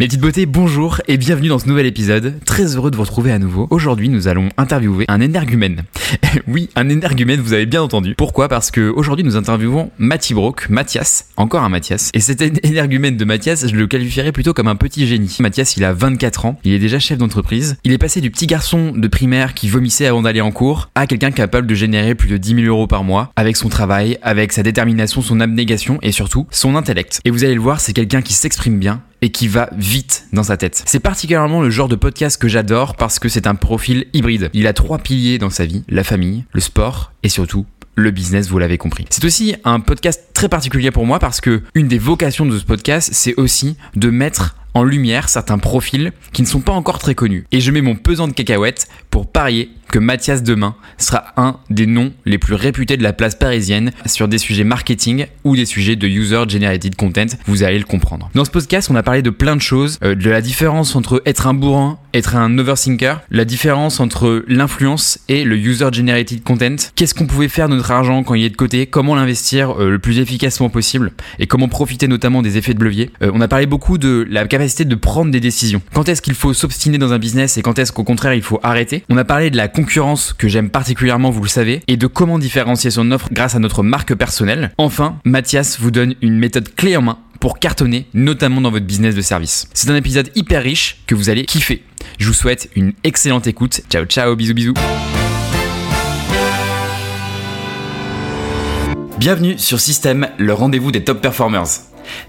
Mes petites beautés, bonjour et bienvenue dans ce nouvel épisode. Très heureux de vous retrouver à nouveau. Aujourd'hui, nous allons interviewer un énergumène. oui, un énergumène, vous avez bien entendu. Pourquoi? Parce que aujourd'hui, nous interviewons Mathieu Brock, Mathias, encore un Mathias. Et cet énergumène de Mathias, je le qualifierais plutôt comme un petit génie. Mathias, il a 24 ans, il est déjà chef d'entreprise. Il est passé du petit garçon de primaire qui vomissait avant d'aller en cours à quelqu'un capable de générer plus de 10 000 euros par mois avec son travail, avec sa détermination, son abnégation et surtout son intellect. Et vous allez le voir, c'est quelqu'un qui s'exprime bien, et qui va vite dans sa tête. C'est particulièrement le genre de podcast que j'adore parce que c'est un profil hybride. Il a trois piliers dans sa vie, la famille, le sport et surtout le business, vous l'avez compris. C'est aussi un podcast très particulier pour moi parce que une des vocations de ce podcast, c'est aussi de mettre en lumière certains profils qui ne sont pas encore très connus. Et je mets mon pesant de cacahuètes pour parier que Mathias Demain sera un des noms les plus réputés de la place parisienne sur des sujets marketing ou des sujets de user generated content. Vous allez le comprendre. Dans ce podcast, on a parlé de plein de choses, euh, de la différence entre être un bourrin, être un overthinker, la différence entre l'influence et le user generated content. Qu'est-ce qu'on pouvait faire de notre argent quand il est de côté, comment l'investir euh, le plus efficacement possible? Et comment profiter notamment des effets de levier? Euh, on a parlé beaucoup de la capacité de prendre des décisions. Quand est-ce qu'il faut s'obstiner dans un business et quand est-ce qu'au contraire il faut arrêter? On a parlé de la concurrence que j'aime particulièrement, vous le savez, et de comment différencier son offre grâce à notre marque personnelle. Enfin, Mathias vous donne une méthode clé en main pour cartonner, notamment dans votre business de service. C'est un épisode hyper riche que vous allez kiffer. Je vous souhaite une excellente écoute. Ciao ciao, bisous bisous. Bienvenue sur Système, le rendez-vous des top performers.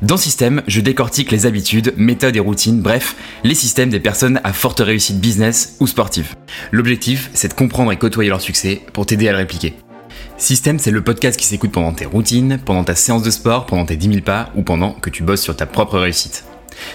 Dans Système, je décortique les habitudes, méthodes et routines, bref, les systèmes des personnes à forte réussite business ou sportive. L'objectif, c'est de comprendre et côtoyer leur succès pour t'aider à le répliquer. Système, c'est le podcast qui s'écoute pendant tes routines, pendant ta séance de sport, pendant tes 10 000 pas ou pendant que tu bosses sur ta propre réussite.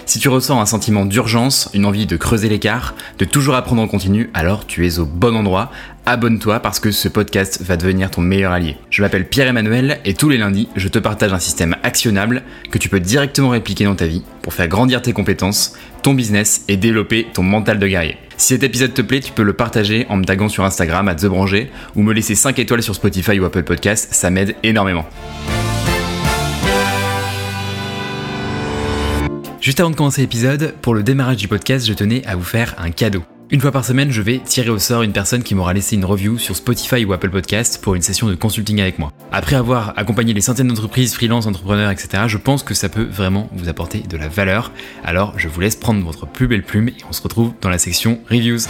Si tu ressens un sentiment d'urgence, une envie de creuser l'écart, de toujours apprendre en continu, alors tu es au bon endroit abonne-toi parce que ce podcast va devenir ton meilleur allié. Je m'appelle Pierre-Emmanuel et tous les lundis, je te partage un système actionnable que tu peux directement répliquer dans ta vie pour faire grandir tes compétences, ton business et développer ton mental de guerrier. Si cet épisode te plaît, tu peux le partager en me taguant sur Instagram à TheBranger ou me laisser 5 étoiles sur Spotify ou Apple Podcast, ça m'aide énormément. Juste avant de commencer l'épisode, pour le démarrage du podcast, je tenais à vous faire un cadeau. Une fois par semaine, je vais tirer au sort une personne qui m'aura laissé une review sur Spotify ou Apple Podcast pour une session de consulting avec moi. Après avoir accompagné les centaines d'entreprises, freelance, entrepreneurs, etc., je pense que ça peut vraiment vous apporter de la valeur. Alors, je vous laisse prendre votre plus belle plume et on se retrouve dans la section reviews.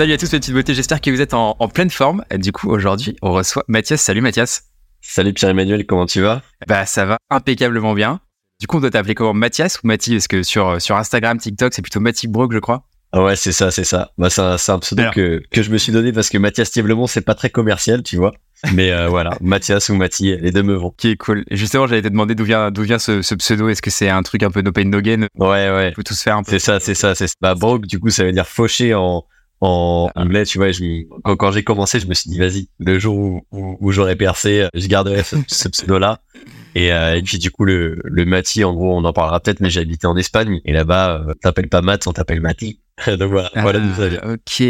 Salut à tous, petites beautés, j'espère que vous êtes en, pleine forme. Du coup, aujourd'hui, on reçoit Mathias. Salut Mathias. Salut Pierre-Emmanuel, comment tu vas? Bah ça va impeccablement bien. Du coup, on doit t'appeler comment Mathias ou Mathie Parce que sur, sur Instagram, TikTok, c'est plutôt Mathie Brock, je crois. Ah ouais, c'est ça, c'est ça. Bah, c'est un, pseudo que, que je me suis donné parce que Mathias Thieblemont, c'est pas très commercial, tu vois. Mais euh, voilà, Mathias ou Mathie, les deux me vont. Qui est cool. Justement, j'allais te demander d'où vient, d'où vient ce, ce pseudo. Est-ce que c'est un truc un peu no pain no gain? Ouais, ouais. Faut tous faire un peu. C'est ça, c'est ça. C'est bah Brock, du coup, ça veut dire fauché en en ah. anglais, tu vois, je, quand, quand j'ai commencé, je me suis dit, vas-y, le jour où, où, j'aurai percé, je garderai ce, ce pseudo-là. Et, euh, et, puis du coup, le, le Mati, en gros, on en parlera peut-être, mais j'ai habité en Espagne. Et là-bas, euh, t'appelles pas Matt, on t'appelle Mati. Donc voilà, ah, voilà Ok.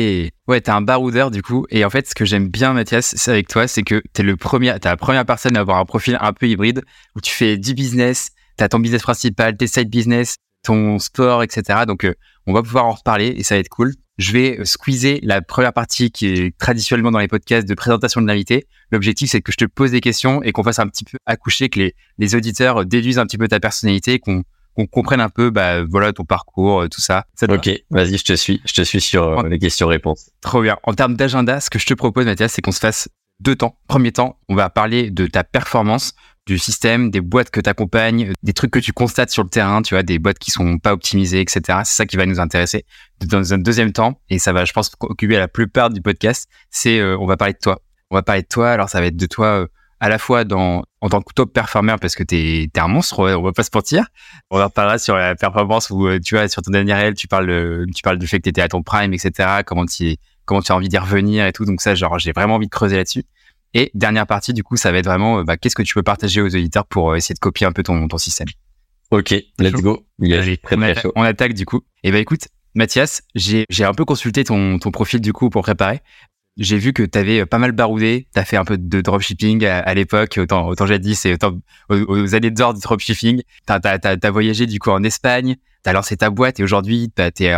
Ouais, t'es un baroudeur du coup. Et en fait, ce que j'aime bien, Mathias, c'est avec toi, c'est que t'es le premier, t'es la première personne à avoir un profil un peu hybride où tu fais du business, t'as ton business principal, tes side business, ton sport, etc. Donc, euh, on va pouvoir en reparler et ça va être cool je vais squeezer la première partie qui est traditionnellement dans les podcasts de présentation de l'invité. L'objectif, c'est que je te pose des questions et qu'on fasse un petit peu accoucher, que les, les auditeurs déduisent un petit peu ta personnalité, qu'on qu'on comprenne un peu bah voilà ton parcours euh, tout ça, ok vas-y je te suis je te suis sur euh, les questions réponses trop bien. En termes d'agenda ce que je te propose Mathias c'est qu'on se fasse deux temps. Premier temps on va parler de ta performance du système, des boîtes que tu accompagnes, des trucs que tu constates sur le terrain, tu vois, des boîtes qui sont pas optimisées, etc. C'est ça qui va nous intéresser. Dans un deuxième temps, et ça va, je pense, occuper la plupart du podcast, c'est euh, on va parler de toi. On va parler de toi. Alors ça va être de toi euh, à la fois dans en tant que top performer parce que t'es es un monstre, on va pas se mentir. On en reparlera sur la performance où euh, tu vois sur ton dernier réel, tu parles tu parles du fait que t'étais à ton prime, etc. Comment tu comment tu as envie d'y revenir et tout. Donc ça, genre j'ai vraiment envie de creuser là-dessus. Et dernière partie, du coup, ça va être vraiment, euh, bah, qu'est-ce que tu peux partager aux auditeurs pour euh, essayer de copier un peu ton, ton système? Ok, let's go. on, attaque du coup. Et bah écoute, Mathias, j'ai un peu consulté ton, ton profil du coup pour préparer. J'ai vu que tu avais pas mal baroudé, tu as fait un peu de dropshipping à, l'époque, autant, autant jadis et autant aux, années d'or du dropshipping. Tu as, voyagé du coup en Espagne, tu as lancé ta boîte et aujourd'hui tu es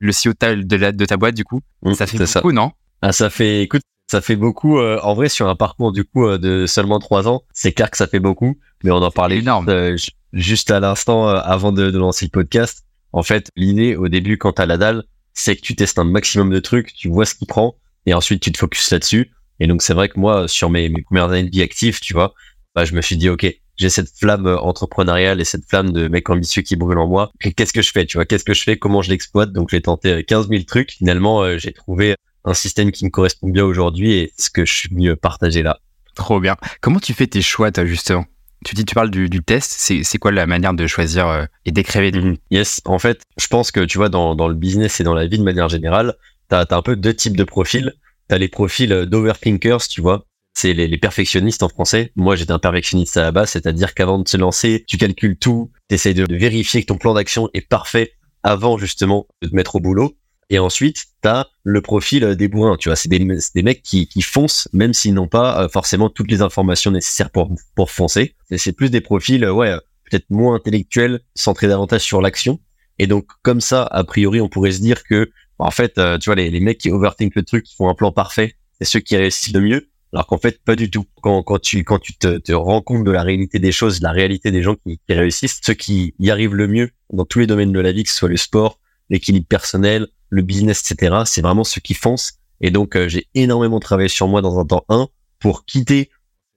le CEO de, de ta boîte du coup. Mmh, ça fait beaucoup, non? Ah, Ça fait, écoute, ça fait beaucoup. Euh, en vrai, sur un parcours du coup euh, de seulement trois ans, c'est clair que ça fait beaucoup, mais on en parlait énorme. Euh, juste à l'instant avant de, de lancer le podcast. En fait, l'idée au début, quand t'as la dalle, c'est que tu testes un maximum de trucs, tu vois ce qui prend, et ensuite tu te focuses là-dessus. Et donc c'est vrai que moi, sur mes, mes, premières années de vie active, tu vois, bah, je me suis dit, ok, j'ai cette flamme entrepreneuriale et cette flamme de mec ambitieux qui brûle en moi. Qu'est-ce que je fais, tu vois? Qu'est-ce que je fais? Comment je l'exploite? Donc j'ai tenté 15 000 trucs. Finalement, j'ai trouvé un système qui me correspond bien aujourd'hui et ce que je suis mieux partager là. Trop bien. Comment tu fais tes choix, toi, justement? Tu dis, tu parles du, test, c'est quoi la manière de choisir euh, et d'écrire? Mhm. Yes, en fait, je pense que tu vois, dans, dans le business et dans la vie de manière générale, tu as, un peu deux types de profils. Tu as les profils d'overthinkers, tu vois, c'est les, les, perfectionnistes en français. Moi, j'étais un perfectionniste à la base, c'est-à-dire qu'avant de se lancer, tu calcules tout, tu essayes de, de vérifier que ton plan d'action est parfait avant justement de te mettre au boulot. Et ensuite, t'as le profil euh, des bourrins, tu vois. C'est des, des mecs qui, qui foncent, même s'ils n'ont pas euh, forcément toutes les informations nécessaires pour, pour foncer. C'est plus des profils, euh, ouais, peut-être moins intellectuels, centrés davantage sur l'action. Et donc, comme ça, a priori, on pourrait se dire que, en fait, tu vois, les, les mecs qui overthink le truc, qui font un plan parfait, c'est ceux qui réussissent le mieux. Alors qu'en fait, pas du tout. Quand, quand tu, quand tu te, te rends compte de la réalité des choses, de la réalité des gens qui, qui réussissent, ceux qui y arrivent le mieux dans tous les domaines de la vie, que ce soit le sport, l'équilibre personnel, le business, etc. C'est vraiment ceux qui foncent. Et donc, euh, j'ai énormément travaillé sur moi dans un temps 1 pour quitter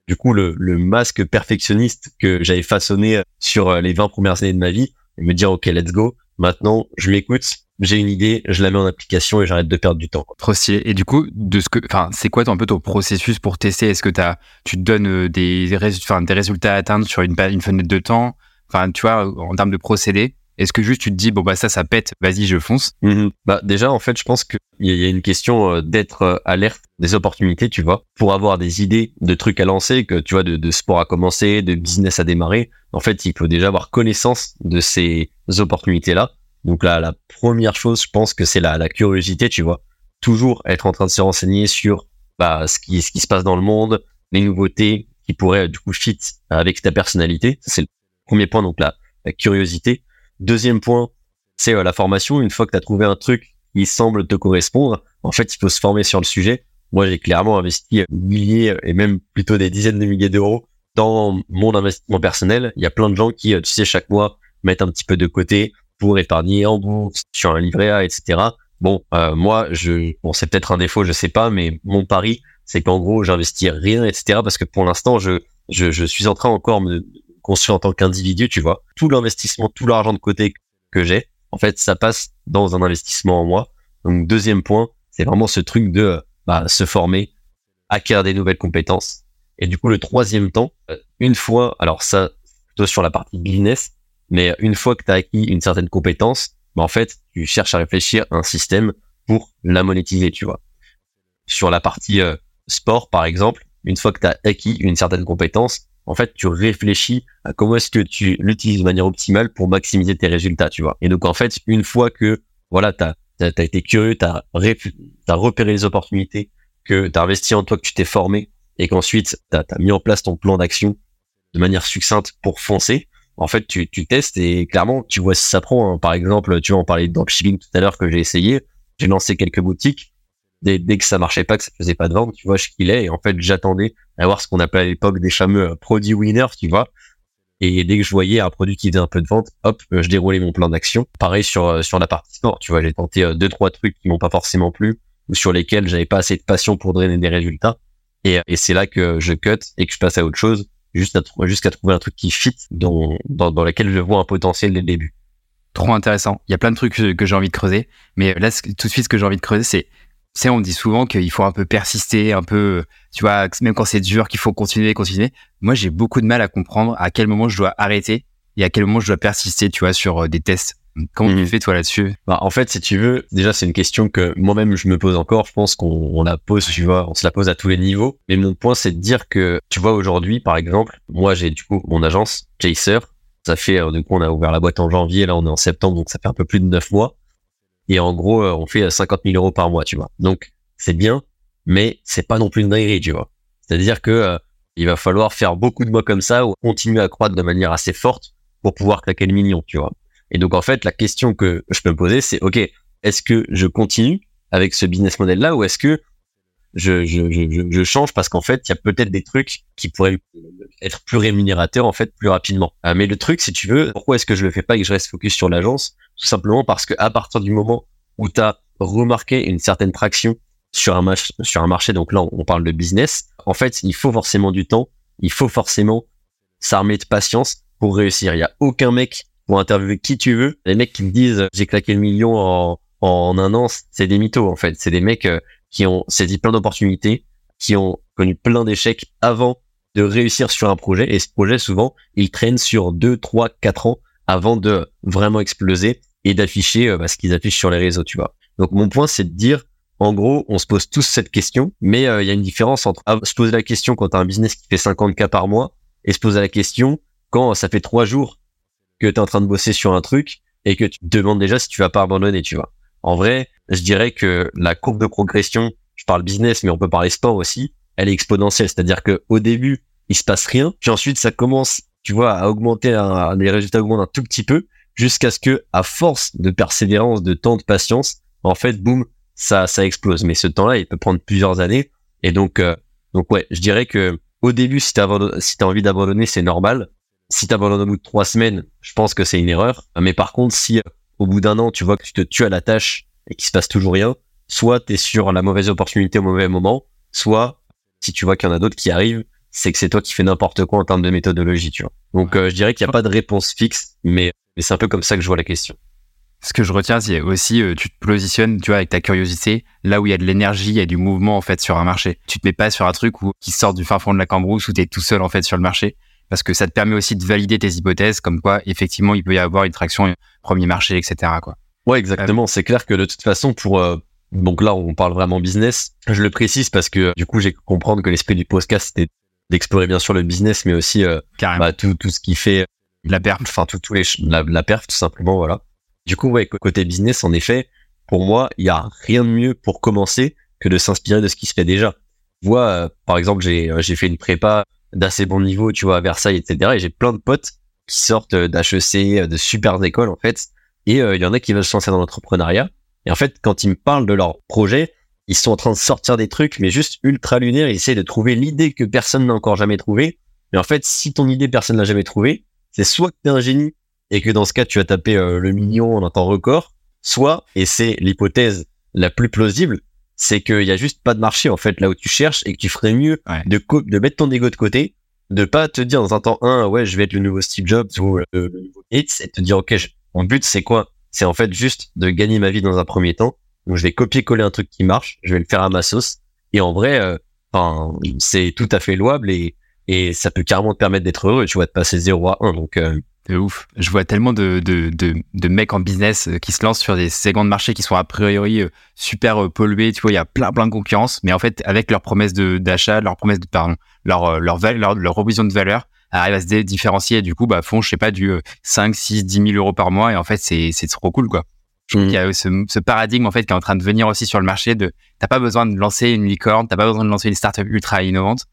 du coup le, le masque perfectionniste que j'avais façonné euh, sur euh, les 20 premières années de ma vie et me dire, OK, let's go. Maintenant, je m'écoute, j'ai une idée, je la mets en application et j'arrête de perdre du temps. Et du coup, de ce que, enfin, c'est quoi un peu ton processus pour tester? Est-ce que as, tu te donnes des, des résultats à atteindre sur une, une fenêtre de temps? Enfin, tu vois, en termes de procédé est-ce que juste tu te dis bon bah ça ça pète, vas-y je fonce mhm. Bah déjà en fait je pense qu'il y a une question euh, d'être euh, alerte des opportunités, tu vois, pour avoir des idées de trucs à lancer, que tu vois de, de sport à commencer, de business à démarrer. En fait il faut déjà avoir connaissance de ces opportunités là. Donc là la première chose je pense que c'est la, la curiosité, tu vois, toujours être en train de se renseigner sur bah, ce qui ce qui se passe dans le monde, les nouveautés qui pourraient du coup fit avec ta personnalité. C'est le premier point donc la, la curiosité. Deuxième point, c'est euh, la formation. Une fois que tu as trouvé un truc qui semble te correspondre, en fait, il faut se former sur le sujet. Moi, j'ai clairement investi milliers et même plutôt des dizaines de milliers d'euros dans mon investissement personnel. Il y a plein de gens qui, euh, tu sais, chaque mois mettent un petit peu de côté pour épargner en bourse, sur un livret A, etc. Bon, euh, moi, je, bon, c'est peut-être un défaut, je sais pas, mais mon pari, c'est qu'en gros, j'investis rien, etc. Parce que pour l'instant, je, je, je suis en train encore me, construit en tant qu'individu, tu vois. Tout l'investissement, tout l'argent de côté que j'ai, en fait, ça passe dans un investissement en moi. Donc, deuxième point, c'est vraiment ce truc de bah, se former, acquérir des nouvelles compétences. Et du coup, le troisième temps, euh, une fois, alors ça, plutôt sur la partie business, mais une fois que tu as acquis une certaine compétence, bah, en fait, tu cherches à réfléchir à un système pour la monétiser, tu vois. Sur la partie euh, sport, par exemple, une fois que tu as acquis une certaine compétence, en fait, tu réfléchis à comment est-ce que tu l'utilises de manière optimale pour maximiser tes résultats, tu vois. Et donc, en fait, une fois que, voilà, t'as, as, été curieux, t'as, as repéré les opportunités, que t'as investi en toi, que tu t'es formé, et qu'ensuite, t'as, as mis en place ton plan d'action de manière succincte pour foncer, en fait, tu, tu testes et clairement, tu vois si ça prend. Hein. Par exemple, tu vas en parler de dropshipping tout à l'heure que j'ai essayé. J'ai lancé quelques boutiques dès, dès, que ça marchait pas, que ça faisait pas de vente, tu vois, je est Et en fait, j'attendais à voir ce qu'on appelait à l'époque des fameux euh, produits winners, tu vois. Et dès que je voyais un produit qui faisait un peu de vente, hop, euh, je déroulais mon plan d'action. Pareil sur euh, sur la partie sport, tu vois, j'ai tenté deux trois trucs qui m'ont pas forcément plu ou sur lesquels j'avais pas assez de passion pour drainer des résultats. Et, et c'est là que je cut et que je passe à autre chose, juste jusqu'à trouver un truc qui fit dans, dans dans lequel je vois un potentiel dès le début. Trop intéressant. Il y a plein de trucs que, j'ai envie de creuser, mais là tout de suite ce que j'ai envie de creuser c'est sais, on dit souvent qu'il faut un peu persister, un peu, tu vois, même quand c'est dur, qu'il faut continuer, continuer. Moi, j'ai beaucoup de mal à comprendre à quel moment je dois arrêter et à quel moment je dois persister, tu vois, sur euh, des tests. Comment tu mhm. fais toi là-dessus? Bah, En fait, si tu veux, déjà c'est une question que moi-même je me pose encore. Je pense qu'on la pose, tu vois, on se la pose à tous les niveaux. Mais mon point, c'est de dire que, tu vois, aujourd'hui, par exemple, moi j'ai du coup mon agence Chaser. Ça fait, euh, du coup, on a ouvert la boîte en janvier, là on est en septembre, donc ça fait un peu plus de neuf mois. Et en gros, on fait 50 000 euros par mois, tu vois. Donc, c'est bien, mais c'est pas non plus une dinguerie, tu vois. C'est-à-dire que il va falloir faire beaucoup de mois comme ça ou continuer à croître de manière assez forte pour pouvoir claquer le million, tu vois. Et donc, en fait, la question que je peux me poser, c'est, OK, est-ce que je continue avec ce business model-là ou est-ce que je, change parce qu'en fait, il y a peut-être des trucs qui pourraient être plus rémunérateurs en fait plus rapidement. Euh, mais le truc, si tu veux, pourquoi est-ce que je le fais pas et que je reste focus sur l'agence Tout simplement parce que à partir du moment où tu as remarqué une certaine traction sur un, sur un marché, donc là on parle de business, en fait, il faut forcément du temps, il faut forcément s'armer de patience pour réussir. Il y a aucun mec pour interviewer qui tu veux. Les mecs qui me disent j'ai claqué le million en, en un an, c'est des mythos en fait. C'est des mecs euh, qui ont saisi plein d'opportunités, qui ont connu plein d'échecs avant de réussir sur un projet. Et ce projet, souvent, il traîne sur 2, 3, 4 ans avant de vraiment exploser et d'afficher euh, bah, ce qu'ils affichent sur les réseaux, tu vois. Donc mon point, c'est de dire, en gros, on se pose tous cette question, mais euh, il y a une différence entre se poser la question quand tu as un business qui fait 50K par mois et se poser la question quand ça fait trois jours que tu es en train de bosser sur un truc et que tu te demandes déjà si tu vas pas abandonner, tu vois. En vrai, je dirais que la courbe de progression, je parle business, mais on peut parler sport aussi, elle est exponentielle. C'est-à-dire que au début, il se passe rien, puis ensuite ça commence, tu vois, à augmenter, les résultats augmentent un tout petit peu, jusqu'à ce que, à force de persévérance, de temps, de patience, en fait, boum, ça, ça explose. Mais ce temps-là, il peut prendre plusieurs années. Et donc, euh, donc ouais, je dirais que au début, si t'as si as envie d'abandonner, c'est normal. Si t'abandonnes au bout de trois semaines, je pense que c'est une erreur. Mais par contre, si au bout d'un an, tu vois que tu te tues à la tâche et qu'il se passe toujours rien, soit tu es sur la mauvaise opportunité au mauvais moment, soit si tu vois qu'il y en a d'autres qui arrivent, c'est que c'est toi qui fais n'importe quoi en termes de méthodologie, tu vois. Donc euh, je dirais qu'il n'y a pas de réponse fixe, mais, mais c'est un peu comme ça que je vois la question. Ce que je retiens, c'est aussi, euh, tu te positionnes, tu vois, avec ta curiosité, là où il y a de l'énergie, il y a du mouvement, en fait, sur un marché. Tu te mets pas sur un truc où, qui sort du fin fond de la cambrousse où tu es tout seul, en fait, sur le marché parce que ça te permet aussi de valider tes hypothèses, comme quoi effectivement il peut y avoir une traction premier marché, etc. Quoi. Ouais, exactement. C'est clair que de toute façon, pour euh, donc là on parle vraiment business. Je le précise parce que du coup j'ai comprendre que l'esprit du podcast c'était d'explorer bien sûr le business, mais aussi euh, bah, tout tout ce qui fait la perf, enfin tout tous les la, la perf tout simplement voilà. Du coup ouais côté business en effet, pour moi il y a rien de mieux pour commencer que de s'inspirer de ce qui se fait déjà. vois, euh, par exemple j'ai j'ai fait une prépa d'assez bon niveau, tu vois, à Versailles, etc. Et j'ai plein de potes qui sortent d'HEC, de super écoles, en fait. Et euh, il y en a qui veulent se lancer dans l'entrepreneuriat. Et en fait, quand ils me parlent de leur projet, ils sont en train de sortir des trucs, mais juste ultra lunaires. Ils essaient de trouver l'idée que personne n'a encore jamais trouvée. Mais en fait, si ton idée, personne n'a jamais trouvée, c'est soit que t'es un génie et que dans ce cas, tu as tapé euh, le million en un temps record, soit, et c'est l'hypothèse la plus plausible, c'est qu'il y a juste pas de marché en fait là où tu cherches et que tu ferais mieux de, de mettre ton ego de côté, de pas te dire dans un temps un ouais je vais être le nouveau Steve Jobs ou le, nouveau Gates et te dire ok mon but c'est quoi? C'est en fait juste de gagner ma vie dans un premier temps. Donc je vais copier-coller un truc qui marche, je vais le faire à ma sauce. Et en vrai, euh, c'est tout à fait louable et et ça peut carrément te permettre d'être heureux, tu vois, de passer 0 à 1. Donc euh, de ouf. Je vois tellement de, de, de, de, mecs en business euh, qui se lancent sur des segments de marché qui sont a priori euh, super pollués. Tu vois, il y a plein, plein de concurrence, mais en fait, avec leur promesse d'achat, leur promesse de, pardon, leur, leur, leur, leur provision de valeur, arrivent à se différencier et du coup, bah, font, je sais pas, du 5, 6, 10 000 euros par mois et en fait, c'est, trop cool, quoi. Mmh. qu'il y a ce, ce, paradigme, en fait, qui est en train de venir aussi sur le marché de, t'as pas besoin de lancer une licorne, t'as pas besoin de lancer une startup ultra innovante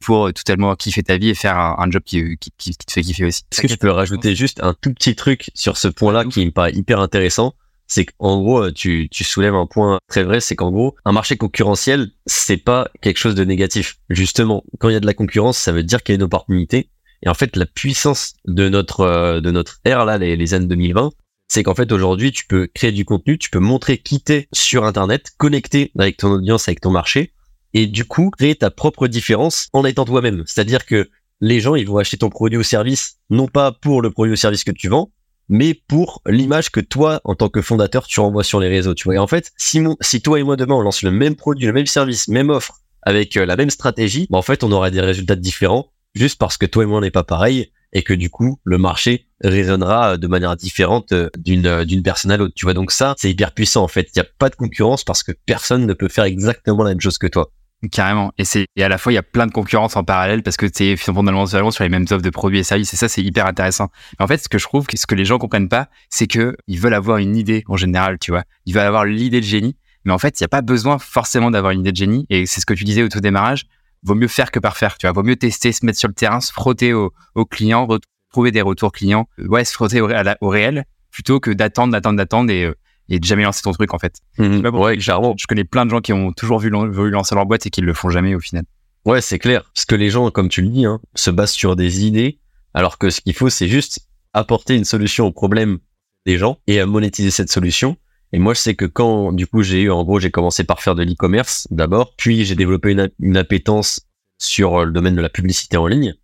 pour totalement kiffer ta vie et faire un, job qui, qui, qui, te fait kiffer aussi. Est-ce que je peux rajouter juste un tout petit truc sur ce point-là qui me paraît hyper intéressant c'est qu'en gros, tu, tu soulèves un point très vrai, c'est qu'en gros, un marché concurrentiel, c'est pas quelque chose de négatif. Justement, quand il y a de la concurrence, ça veut dire qu'il y a une opportunité. Et en fait, la puissance de notre euh, de notre ère là, les, les années 2020, c'est qu'en fait aujourd'hui, tu peux créer du contenu, tu peux montrer qui t'es sur Internet, connecter avec ton audience, avec ton marché, et du coup créer ta propre différence en étant toi-même. C'est-à-dire que les gens, ils vont acheter ton produit ou service, non pas pour le produit ou service que tu vends, mais pour l'image que toi, en tant que fondateur, tu renvoies sur les réseaux. Tu vois. Et en fait, si, si toi et moi demain on lance le même produit, le même service, même offre, avec euh, la même stratégie, bah, en fait, on aura des résultats différents, juste parce que toi et moi on n'est pas pareil, et que du coup, le marché résonnera euh, de manière différente euh, d'une d'une personne à l'autre. Tu vois. Donc ça, c'est hyper puissant en fait. Il n'y a pas de concurrence parce que personne ne peut faire exactement la même chose que toi. Carrément. Et c'est et à la fois il y a plein de concurrence en parallèle parce que c'est fondamentalement sur les mêmes offres de produits et services et ça c'est hyper intéressant. Mais en fait, ce que je trouve, ce que les gens comprennent pas, c'est que ils veulent avoir une idée en général, tu vois. Ils veulent avoir l'idée de génie, mais en fait, il n'y a pas besoin forcément d'avoir une idée de génie. Et c'est ce que tu disais au tout démarrage. Vaut mieux faire que parfaire, tu vois. Vaut mieux tester, se mettre sur le terrain, se frotter aux au clients, trouver des retours clients, ouais, se frotter au, au réel plutôt que d'attendre, d'attendre, d'attendre et euh, et de jamais lancer ton truc en fait. Mhm. ouais, Je connais plein de gens qui ont toujours vu, voulu lancer leur boîte et qui le font jamais au final. Ouais, c'est clair. Parce que les gens, comme tu le dis, hein, se basent sur des idées, alors que ce qu'il faut, c'est juste apporter une solution au problème des gens et à monétiser cette solution. Et moi, je sais que quand, du coup, j'ai eu, en gros, j'ai commencé par faire de l'e-commerce d'abord, puis j'ai développé une, une appétence sur le domaine de la publicité en ligne.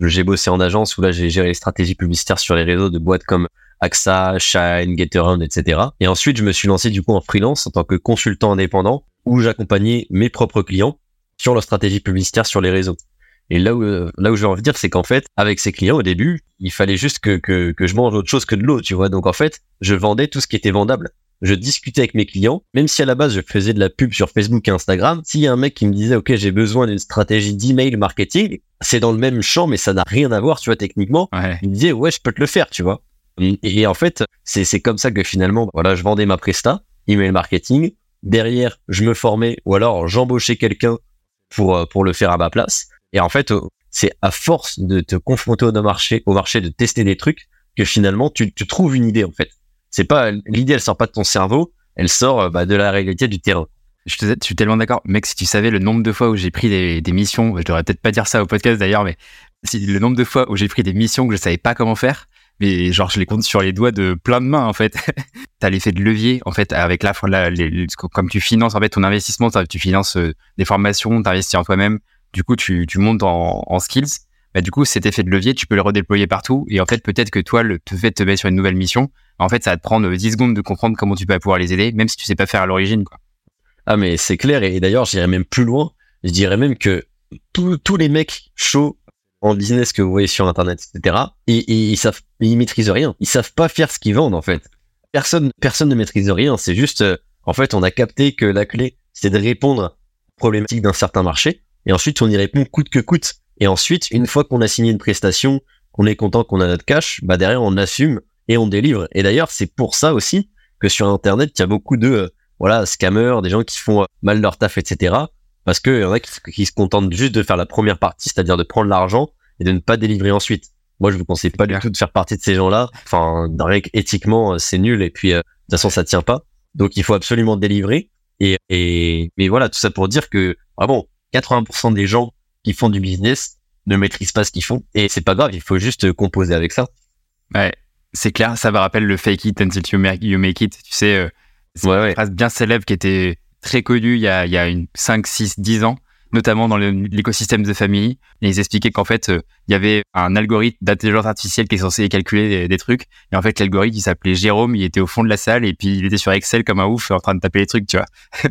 J'ai bossé en agence où là, j'ai géré les stratégies publicitaires sur les réseaux de boîtes comme AXA, Shine, GetAround, etc. Et ensuite, je me suis lancé du coup en freelance en tant que consultant indépendant où j'accompagnais mes propres clients sur leur stratégie publicitaire sur les réseaux. Et là où, euh, là où je veux en venir, c'est qu'en fait, avec ces clients, au début, il fallait juste que, que, que je mange autre chose que de l'eau, tu vois. Donc en fait, je vendais tout ce qui était vendable. Je discutais avec mes clients, même si à la base je faisais de la pub sur Facebook et Instagram. S'il y a un mec qui me disait, OK, j'ai besoin d'une stratégie d'email marketing, c'est dans le même champ, mais ça n'a rien à voir, tu vois, techniquement. Il me disait, ouais, je peux te le faire, tu vois. Et, en fait, c'est comme ça que finalement, voilà, je vendais ma presta, email marketing. Derrière, je me formais ou alors j'embauchais quelqu'un pour euh, pour le faire à ma place. Et en fait, euh, c'est à force de te confronter au marché, au marché, de tester des trucs, que finalement tu, tu trouves une idée en fait. C'est pas l'idée, elle sort pas de ton cerveau, elle sort euh, bah, de la réalité du terrain. Je, te, je suis tellement d'accord, mec. Si tu savais le nombre de fois où j'ai pris des, des missions, je devrais peut-être pas dire ça au podcast d'ailleurs, mais si, le nombre de fois où j'ai pris des missions que je savais pas comment faire, mais genre je les compte sur les doigts de plein de mains en fait. tu as l'effet de levier en fait avec la, la comme tu finances en fait ton investissement, tu finances euh, des formations, tu investis en toi-même, du coup tu, tu montes en, skills. Bah, du coup, cet effet de levier, tu peux le redéployer partout. Et en fait, peut-être que toi, le fait de te mettre sur une nouvelle mission, en fait, ça va te prendre 10 secondes de comprendre comment tu peux pouvoir les aider, même si tu sais pas faire à l'origine. Ah, mais c'est clair. Et d'ailleurs, j'irais même plus loin. Je dirais même que tous les mecs chauds en business que vous voyez sur Internet, etc. Et, ils savent, ils maîtrisent rien. Ils savent pas faire ce qu'ils vendent en fait. Personne, personne ne maîtrise rien. C'est juste, euh, en fait, on a capté que la clé, c'est de répondre aux problématiques d'un certain marché. Et ensuite, on y répond coûte que coûte. Et ensuite, une fois qu'on a signé une prestation, qu'on est content qu'on a notre cash, bah derrière, on assume et on délivre. Et d'ailleurs, c'est pour ça aussi que sur Internet, il y a beaucoup de euh, voilà scammers, des gens qui font euh, mal leur taf, etc parce qu'il y en a qui, se contentent juste de faire la première partie, c'est-à-dire de prendre l'argent et de ne pas délivrer ensuite. Moi, je vous conseille pas du tout de faire partie de ces gens-là. Enfin, éthiquement, euh, c'est nul et puis euh, de toute façon, ça tient pas. Donc, il faut absolument délivrer. Et, et mais voilà, tout ça pour dire que vraiment, 80% des gens qui font du business ne maîtrisent pas ce qu'ils font et c'est pas grave. Il faut juste composer avec ça. Ouais, c'est clair. Ça me rappelle le fake it until you make, it. Tu sais, euh, c'est une phrase bien célèbre qui était très connu il y a, il y a une 5, 6, 10 ans, notamment dans l'écosystème de famille. Et ils expliquaient qu'en fait, euh, il y avait un algorithme d'intelligence artificielle qui est censé calculer des, trucs. Et en fait, l'algorithme, il s'appelait Jérôme, il était au fond de la salle et puis il était sur Excel comme un ouf en train de taper les trucs, tu vois.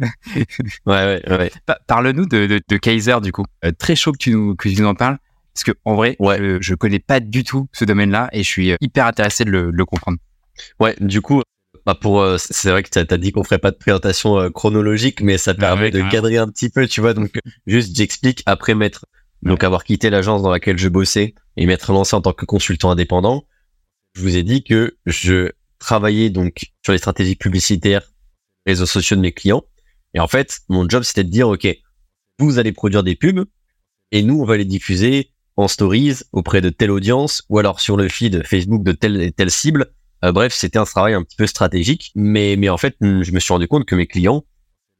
ouais, ouais, ouais. Parle-nous de, de, Kaiser, du coup. Euh, très chaud que tu nous, que tu nous en parles. Parce que en vrai, ouais. je, je connais pas du tout ce domaine-là et je suis euh, hyper intéressé de le, de le comprendre. Ouais, du coup, bah pour, euh, c'est vrai que tu as dit qu'on ferait pas de présentation euh, chronologique, mais ça permet de cadrer un petit peu, tu vois. Donc, juste, j'explique après m'être, donc avoir quitté l'agence dans laquelle je bossais et m'être lancé en tant que consultant indépendant. Je vous ai dit que je travaillais donc sur les stratégies publicitaires, réseaux sociaux de mes clients. Et en fait, mon job, c'était de dire, OK, vous allez produire des pubs et nous, on va les diffuser en stories auprès de telle audience ou alors sur le feed Facebook de telle et telle cible euh, bref, c'était un travail un petit peu stratégique, mais, mais en fait, je me suis rendu compte que mes clients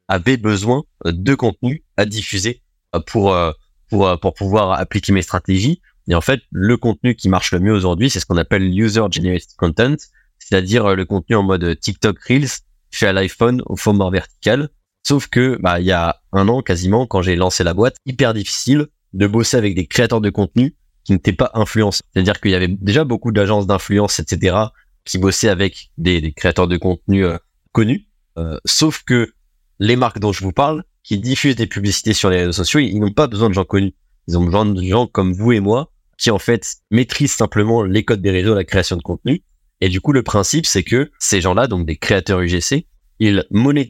avaient besoin de contenu à diffuser euh, pour, euh, pour, pour pouvoir appliquer mes stratégies. Et en fait, le contenu qui marche le mieux aujourd'hui, c'est ce qu'on appelle user generated content, c'est-à-dire le contenu en mode TikTok Reels fait à l'iPhone au format vertical. Sauf que, bah, il y a un an quasiment, quand j'ai lancé la boîte, hyper difficile de bosser avec des créateurs de contenu qui n'étaient pas influencés. C'est-à-dire qu'il y avait déjà beaucoup d'agences d'influence, etc., qui bossaient avec des, créateurs de contenu euh, connus. Euh, sauf que les marques dont je vous parle, qui diffusent des publicités sur les réseaux sociaux, ils, n'ont pas besoin de gens connus. Ils ont besoin de gens comme vous et moi, qui en fait maîtrisent simplement les codes des réseaux, la création de contenu. Et du coup, le principe, c'est que ces gens-là, donc des créateurs UGC, ils,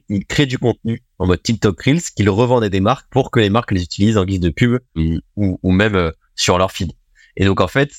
ils créent du contenu en mode TikTok Reels qu'ils revendaient des marques pour que les marques les utilisent en guise de pub ou, ou même euh, sur leur feed. Et donc en fait,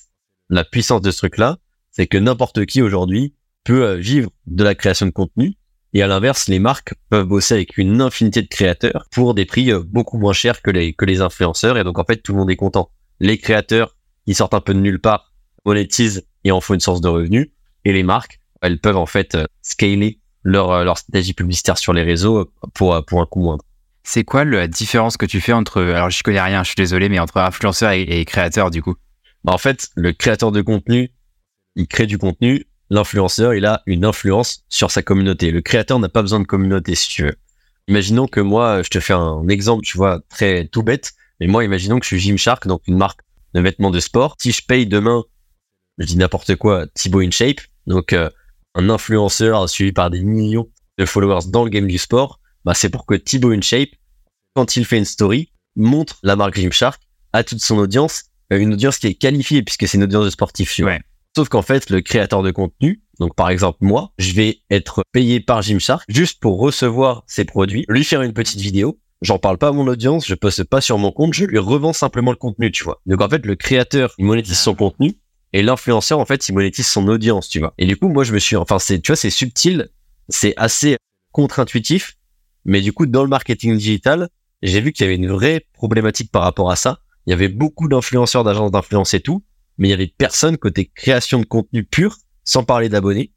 la puissance de ce truc-là, c'est que n'importe qui aujourd'hui peut euh, vivre de la création de contenu. Et à l'inverse, les marques peuvent bosser avec une infinité de créateurs pour des prix euh, beaucoup moins chers que les, que les influenceurs. Et donc, en fait, tout le monde est content. Les créateurs, ils sortent un peu de nulle part, monétisent et en font une source de revenus. Et les marques, elles peuvent en fait scaler leur, leur stratégie publicitaire sur les réseaux pour, pour un coût moindre. C'est quoi la différence que tu fais entre, alors je connais rien, je suis désolé, mais entre influenceur et, et créateur du coup? Bah, En fait, le créateur de contenu, il crée du contenu. L'influenceur, il a une influence sur sa communauté. Le créateur n'a pas besoin de communauté, si tu veux. Imaginons que moi, je te fais un exemple, tu vois, très tout bête. Mais moi, imaginons que je suis Gymshark, donc une marque de vêtements de sport. Si je paye demain, je dis n'importe quoi, Thibaut InShape, donc euh, un influenceur suivi par des millions de followers dans le game du sport, bah, c'est pour que Thibaut InShape, quand il fait une story, montre la marque Gymshark à toute son audience, euh, une audience qui est qualifiée puisque c'est une audience de sportifs. Sauf qu'en fait, le créateur de contenu, donc par exemple moi, je vais être payé par Gymshark juste pour recevoir ses produits, lui faire une petite vidéo. J'en parle pas à mon audience, je poste pas sur mon compte, je lui revends simplement le contenu, tu vois. Donc en fait, le créateur, il monétise son contenu et l'influenceur, en fait, il monétise son audience, tu vois. Et du coup, moi, je me suis, enfin, c'est, tu vois, c'est subtil, c'est assez contre-intuitif, mais du coup, dans le marketing digital, j'ai vu qu'il y avait une vraie problématique par rapport à ça. Il y avait beaucoup d'influenceurs, d'agences d'influence et tout, mais il y avait personne côté création de contenu pur, sans parler d'abonnés,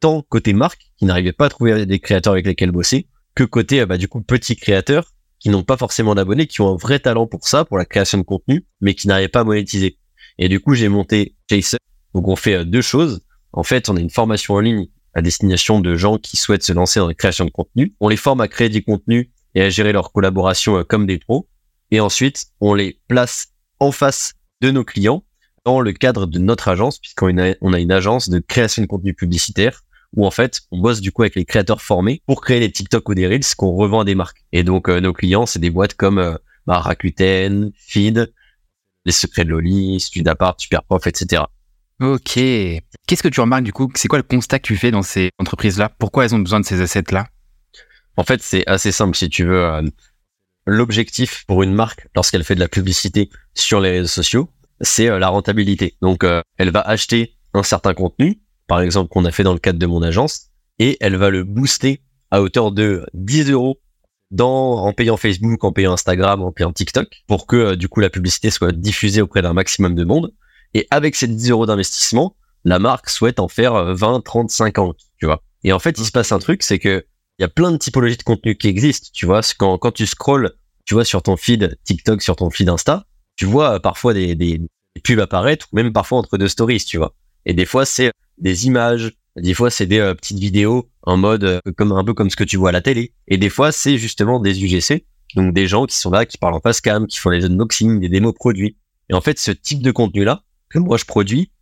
tant côté marque, qui n'arrivait pas à trouver des créateurs avec lesquels bosser, que côté, bah, du coup, petits créateurs, qui n'ont pas forcément d'abonnés, qui ont un vrai talent pour ça, pour la création de contenu, mais qui n'arrivaient pas à monétiser. Et du coup, j'ai monté Jason. Donc, on fait euh, deux choses. En fait, on a une formation en ligne à destination de gens qui souhaitent se lancer dans la création de contenu. On les forme à créer du contenu et à gérer leur collaboration euh, comme des pros. Et ensuite, on les place en face de nos clients dans le cadre de notre agence, puisqu'on a, on a une agence de création de contenu publicitaire où en fait, on bosse du coup avec les créateurs formés pour créer des TikTok ou des Reels qu'on revend à des marques. Et donc, euh, nos clients, c'est des boîtes comme euh, bah, Rakuten, Feed, Les Secrets de Loli, Studapart, Superprof, etc. Ok. Qu'est-ce que tu remarques du coup? C'est quoi le constat que tu fais dans ces entreprises-là? Pourquoi elles ont besoin de ces assets-là? En fait, c'est assez simple si tu veux. Euh, L'objectif pour une marque, lorsqu'elle fait de la publicité sur les réseaux sociaux, c'est euh, la rentabilité. Donc, euh, elle va acheter un certain contenu, par exemple qu'on a fait dans le cadre de mon agence, et elle va le booster à hauteur de 10 euros en payant Facebook, en payant Instagram, en payant TikTok, pour que euh, du coup la publicité soit diffusée auprès d'un maximum de monde. Et avec ces 10 euros d'investissement, la marque souhaite en faire 20, 30, 50, tu vois. Et en fait, il se passe un truc, c'est que il y a plein de typologies de contenu qui existent, tu vois. Quand, quand tu scrolles, tu vois, sur ton feed TikTok, sur ton feed Insta, tu vois parfois des, des, des pubs apparaître, ou même parfois entre deux stories, tu vois. Et des fois, c'est des images, des fois, c'est des euh, petites vidéos en mode euh, comme un peu comme ce que tu vois à la télé. Et des fois, c'est justement des UGC, donc des gens qui sont là, qui parlent en face cam, qui font des unboxings, des démos produits. Et en fait, ce type de contenu-là, que moi je produis,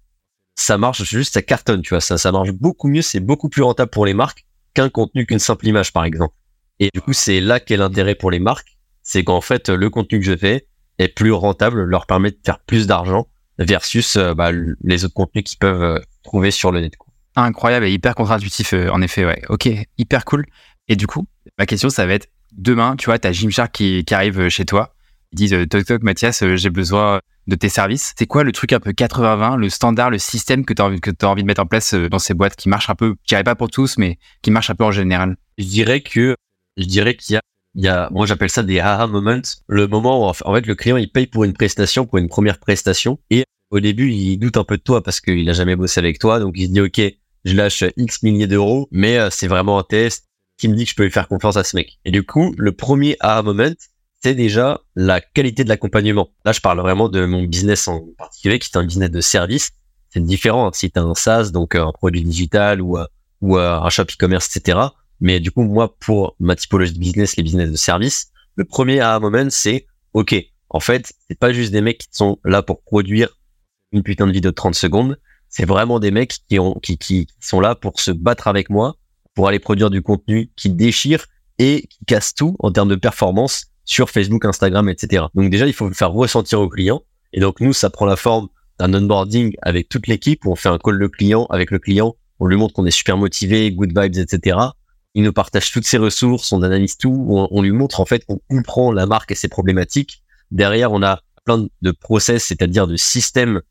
ça marche juste, ça cartonne, tu vois. Ça, ça marche beaucoup mieux, c'est beaucoup plus rentable pour les marques qu'un contenu qu'une simple image, par exemple. Et du coup, c'est là qu'est l'intérêt pour les marques, c'est qu'en fait, le contenu que je fais est plus rentable, leur permet de faire plus d'argent versus euh, bah, les autres contenus qu'ils peuvent euh, trouver sur le net. Incroyable et hyper contre-intuitif, euh, en effet, ouais. Ok, hyper cool. Et du coup, ma question, ça va être demain, tu vois, t'as Gymshark qui, qui arrive chez toi. Ils disent Toc Toc, Mathias, j'ai besoin de tes services. C'est quoi le truc un peu 80-20, le standard, le système que tu as envie, que as envie de mettre en place dans ces boîtes qui marche un peu, qui arrive pas pour tous, mais qui marche un peu en général? Je dirais que, je dirais qu'il y a, il y a, moi j'appelle ça des aha moments. Le moment où en fait le client il paye pour une prestation, pour une première prestation, et au début il doute un peu de toi parce qu'il a jamais bossé avec toi, donc il se dit ok, je lâche X milliers d'euros, mais euh, c'est vraiment un test qui me dit que je peux lui faire confiance à ce mec. Et du coup, le premier aha moment, c'est déjà la qualité de l'accompagnement. Là, je parle vraiment de mon business en particulier, qui est un business de service. C'est différent hein, si tu as un SaaS, donc euh, un produit digital ou, euh, ou un shop e-commerce, etc. Mais du coup, moi, pour ma typologie de business, les business de service, le premier aha moment, c'est OK, en fait, c'est pas juste des mecs qui sont là pour produire une putain de vidéo de 30 secondes. C'est vraiment des mecs qui, ont, qui, qui sont là pour se battre avec moi, pour aller produire du contenu qui déchire et qui casse tout en termes de performance sur Facebook, Instagram, etc. Donc déjà, il faut le faire ressentir au client. Et donc nous, ça prend la forme d'un onboarding avec toute l'équipe où on fait un call le client avec le client, on lui montre qu'on est super motivé, good vibes, etc. il nous partage toutes ses ressources, on analyse tout, on, lui montre en fait qu'on comprend la marque et ses problématiques. Derrière, on a plein de process, c'est-à-dire de systèmes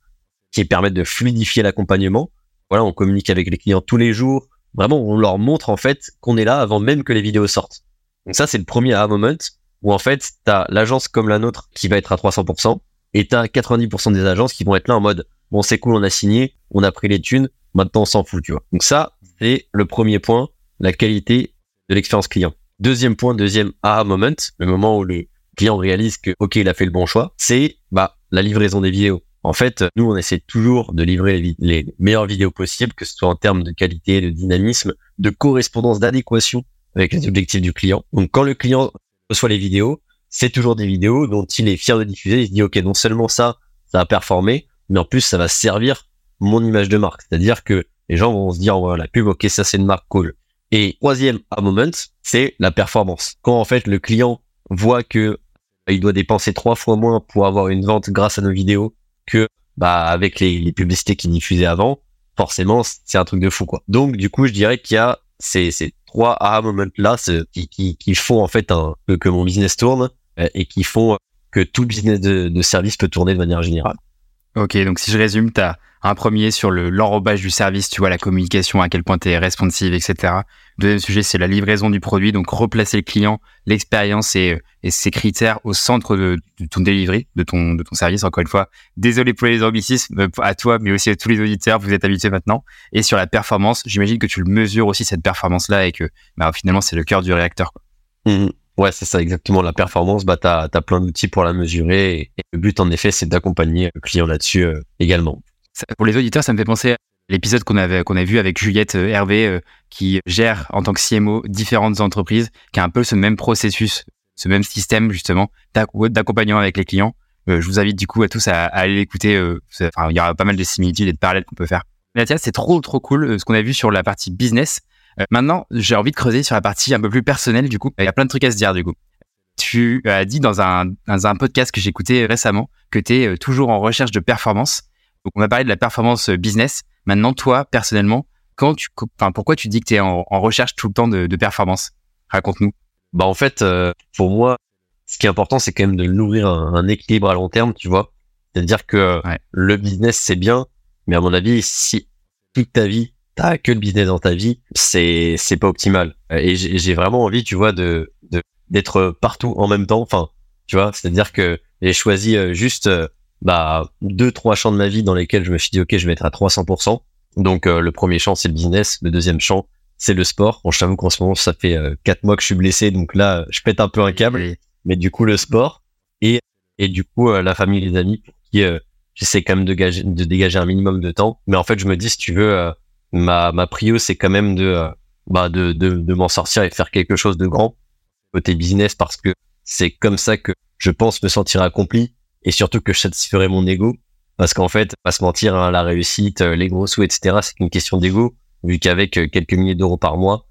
qui permettent de fluidifier l'accompagnement. Voilà, on communique avec les clients tous les jours. Vraiment, on leur montre en fait qu'on est là avant même que les vidéos sortent. Donc ça, c'est le premier aha moment où en fait, tu as l'agence comme la nôtre qui va être à 300% et tu as 90% des agences qui vont être là en mode bon, c'est cool, on a signé, on a pris les thunes, maintenant on s'en fout, tu vois. Donc ça, c'est le premier point, la qualité de l'expérience client. Deuxième point, deuxième aha moment, le moment où le client réalise que ok, il a fait le bon choix, c'est bah la livraison des vidéos. En fait, nous, on essaie toujours de livrer les, meilleures vidéos possibles, que ce soit en termes de qualité, de dynamisme, de correspondance, d'adéquation avec les objectifs du client. Donc, quand le client reçoit les vidéos, c'est toujours des vidéos dont il est fier de diffuser. Il se dit, OK, non seulement ça, ça va performer, mais en plus, ça va servir mon image de marque. C'est-à-dire que les gens vont se dire, voilà, la pub, OK, ça, c'est une marque cool. Et troisième à moment, c'est la performance. Quand, en fait, le client voit que il doit dépenser trois fois moins pour avoir une vente grâce à nos vidéos que bah avec les, publicités qui diffusaient avant, forcément c'est un truc de fou quoi. Donc du coup je dirais qu'il y a ces, ces trois aha moments là qui, qui, qui font en fait que, mon business tourne euh, et qui font que tout business de, de service peut tourner de manière générale. Ok, donc si je résume, tu as un premier sur le l'enrobage du service, tu vois, la communication, à quel point tu es responsive, etc. Deuxième sujet, c'est la livraison du produit, donc replacer le client, l'expérience et, et ses critères au centre de, ton delivery, de ton, service. Encore une fois, désolé pour les ambicismes euh, à toi, mais aussi à tous les auditeurs, vous êtes habitués maintenant. Et sur la performance, j'imagine que tu le mesures aussi, cette performance-là, et que bah, finalement, c'est le cœur du réacteur. Quoi. Mmh. Ouais, c'est ça exactement. La performance, bah, tu as, plein d'outils pour la mesurer. Et, le but, en effet, c'est d'accompagner le client là-dessus euh, également. Pour les auditeurs, ça me fait penser à l'épisode qu'on avait qu'on a vu avec Juliette euh, Hervé, euh, qui gère en tant que CMO différentes entreprises, qui a un peu ce même processus, ce même système justement d'accompagnement avec les clients. je vous invite du coup à tous à, aller l'écouter. Il y aura pas mal de similitudes et de parallèles qu'on peut faire. Mathias, c'est trop trop cool ce qu'on a vu sur la partie business. Euh, maintenant, j'ai envie de creuser sur la partie un peu plus personnelle, du coup. Il y a plein de trucs à se dire, du coup. Tu as dit dans un, dans un podcast que écouté récemment que tu es euh, toujours en recherche de performance. Donc, on va parler de la performance euh, business. Maintenant, toi, personnellement, quand tu, enfin, pourquoi tu dis que tu es en, en, recherche tout le temps de, de performance? Raconte-nous. Bah, en fait, pour moi, ce qui est important, c'est quand même de nourrir un, un, équilibre à long terme, tu vois. C'est-à-dire que ouais. le business, c'est bien, mais à mon avis, si toute ta vie, t'as que le business dans ta vie, c'est c'est pas optimal. Et j'ai vraiment envie, tu vois, de d'être partout en même temps. Enfin, tu vois, c'est-à-dire que j'ai choisi euh, juste euh, bah deux trois champs de ma vie dans lesquels je me suis dit ok, je vais être à 300%. Donc euh, le premier champ c'est le business, le deuxième champ c'est le sport. Bon, je t'avoue qu'en ce moment ça fait quatre mois que je suis blessé, donc là je pète un peu un câble. Mais du coup le sport et et du coup la famille, les amis, qui j'essaie quand même de, gager, de dégager un minimum de temps. Mais en fait je me dis si tu veux ma, ma prio, c'est quand même de, euh, bah, de, de, de m'en sortir et faire quelque chose de grand côté business parce que c'est comme ça que je pense me sentir accompli et surtout que je satisferai mon ego. Parce qu'en fait, pas se mentir, hein, la réussite, euh, les gros sous, etc., c'est une question d'ego, vu qu'avec euh, quelques milliers d'euros par mois,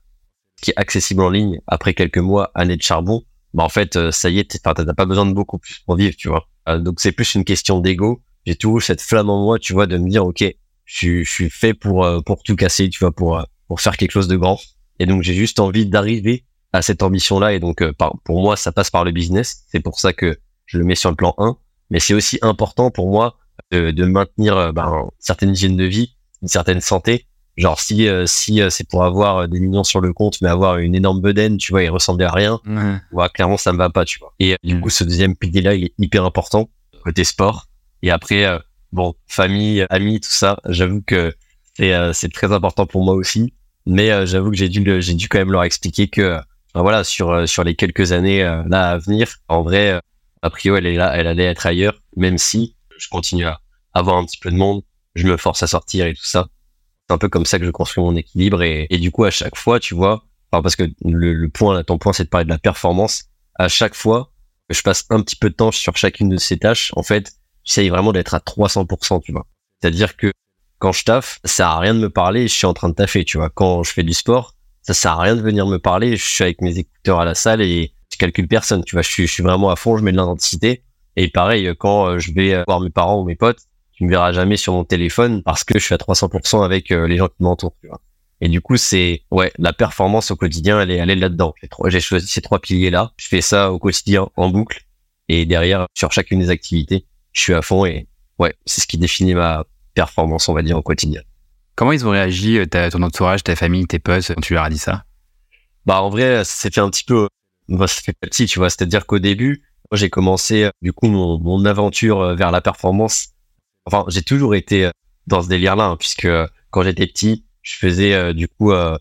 qui est accessible en ligne après quelques mois, année de charbon, bah en fait, ça y est, t'as pas besoin de beaucoup plus pour vivre, tu vois. donc c'est plus une question d'ego. J'ai toujours cette flamme en moi, tu vois, de me dire, ok, je, je suis fait pour euh, pour tout casser, tu vois, pour euh, pour faire quelque chose de grand. Et donc j'ai juste envie d'arriver à cette ambition-là. Et donc euh, pour moi, ça passe par le business. C'est pour ça que je le mets sur le plan 1. Mais c'est aussi important pour moi de, de maintenir ben, certaine hygiène de vie, une certaine santé. Genre si si c'est pour avoir des millions sur le compte, mais avoir une énorme bedaine, tu vois, et ressembler à rien, ouais. clairement ça me va pas, tu vois. Et du coup, ce deuxième pilier-là, il est hyper important côté sport. Et après, bon, famille, amis, tout ça, j'avoue que c'est euh, c'est très important pour moi aussi. Mais euh, j'avoue que j'ai dû j'ai dû quand même leur expliquer que voilà sur euh, sur les quelques années là à venir, en vrai, a priori elle est là, elle allait être ailleurs, même si je continue à avoir un petit peu de monde, je me force à sortir et tout ça. C'est un peu comme ça que je construis mon équilibre et, du coup à chaque fois, tu vois, parce que le, le point, ton point, c'est de parler de la performance. À chaque fois que je passe un petit peu de temps sur chacune de ces tâches, en fait, j'essaye vraiment d'être à 300%, tu vois. C'est-à-dire que quand je taffe, ça sert à rien de me parler, je suis en train de taffer, tu vois. Quand je fais du sport, ça sert à rien de venir me parler, je suis avec mes écouteurs à la salle et calcule personne, tu vois. Je suis, je suis vraiment à fond, je mets de l'intensité. Et pareil, quand euh, je vais voir mes parents ou mes potes, tu me verras jamais sur mon téléphone parce que je suis à 300% avec euh, les gens qui m'entourent, tu vois. Et du coup, c'est ouais, la performance au quotidien, elle est, elle est là-dedans. J'ai choisi ces trois piliers-là. Je fais ça au quotidien en boucle. Et derrière, sur chacune des activités, je suis à fond et ouais, c'est ce qui définit ma performance, on va dire, au quotidien. Comment ils ont réagi, ton entourage, ta famille, tes potes, quand tu leur as dit ça? Bah en vrai, c'est fait un petit peu, bah, ça fait petit, tu vois. C'est-à-dire qu'au début, moi j'ai commencé du coup mon, mon aventure vers la performance. Enfin, j'ai toujours été dans ce délire-là, hein, puisque quand j'étais petit, je faisais euh, du coup euh,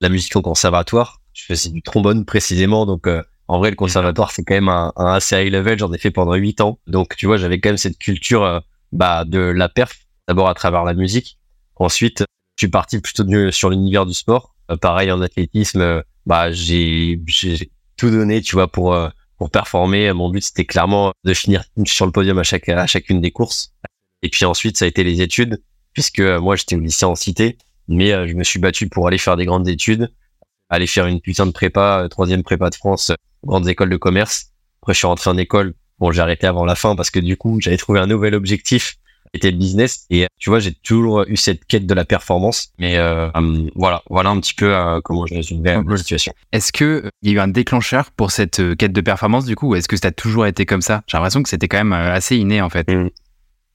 la musique au conservatoire. Je faisais du trombone précisément, donc euh, en vrai le conservatoire c'est quand même un, un, assez high level. J'en ai fait pendant huit ans, donc tu vois j'avais quand même cette culture bah, de la perf d'abord à travers la musique. Ensuite, je suis parti plutôt sur l'univers du sport. pareil en athlétisme, bah j'ai tout donné, tu vois, pour pour performer. Mon but c'était clairement de finir sur le podium à chaque à chacune des courses. Et puis ensuite, ça a été les études, puisque moi j'étais au lycée en cité mais euh, je me suis battu pour aller faire des grandes études, aller faire une putain de prépa, euh, troisième prépa de France, grandes écoles de commerce. Après, je suis rentré en école. Bon, j'ai arrêté avant la fin parce que du coup, j'avais trouvé un nouvel objectif, était le business. Et tu vois, j'ai toujours eu cette quête de la performance. Mais euh, hum, voilà, voilà un petit peu comment je résume la situation. Est-ce que il y a eu un déclencheur pour cette quête de performance du coup, ou est-ce que ça a toujours été comme ça? J'ai l'impression que c'était quand même assez inné en fait. Mmh.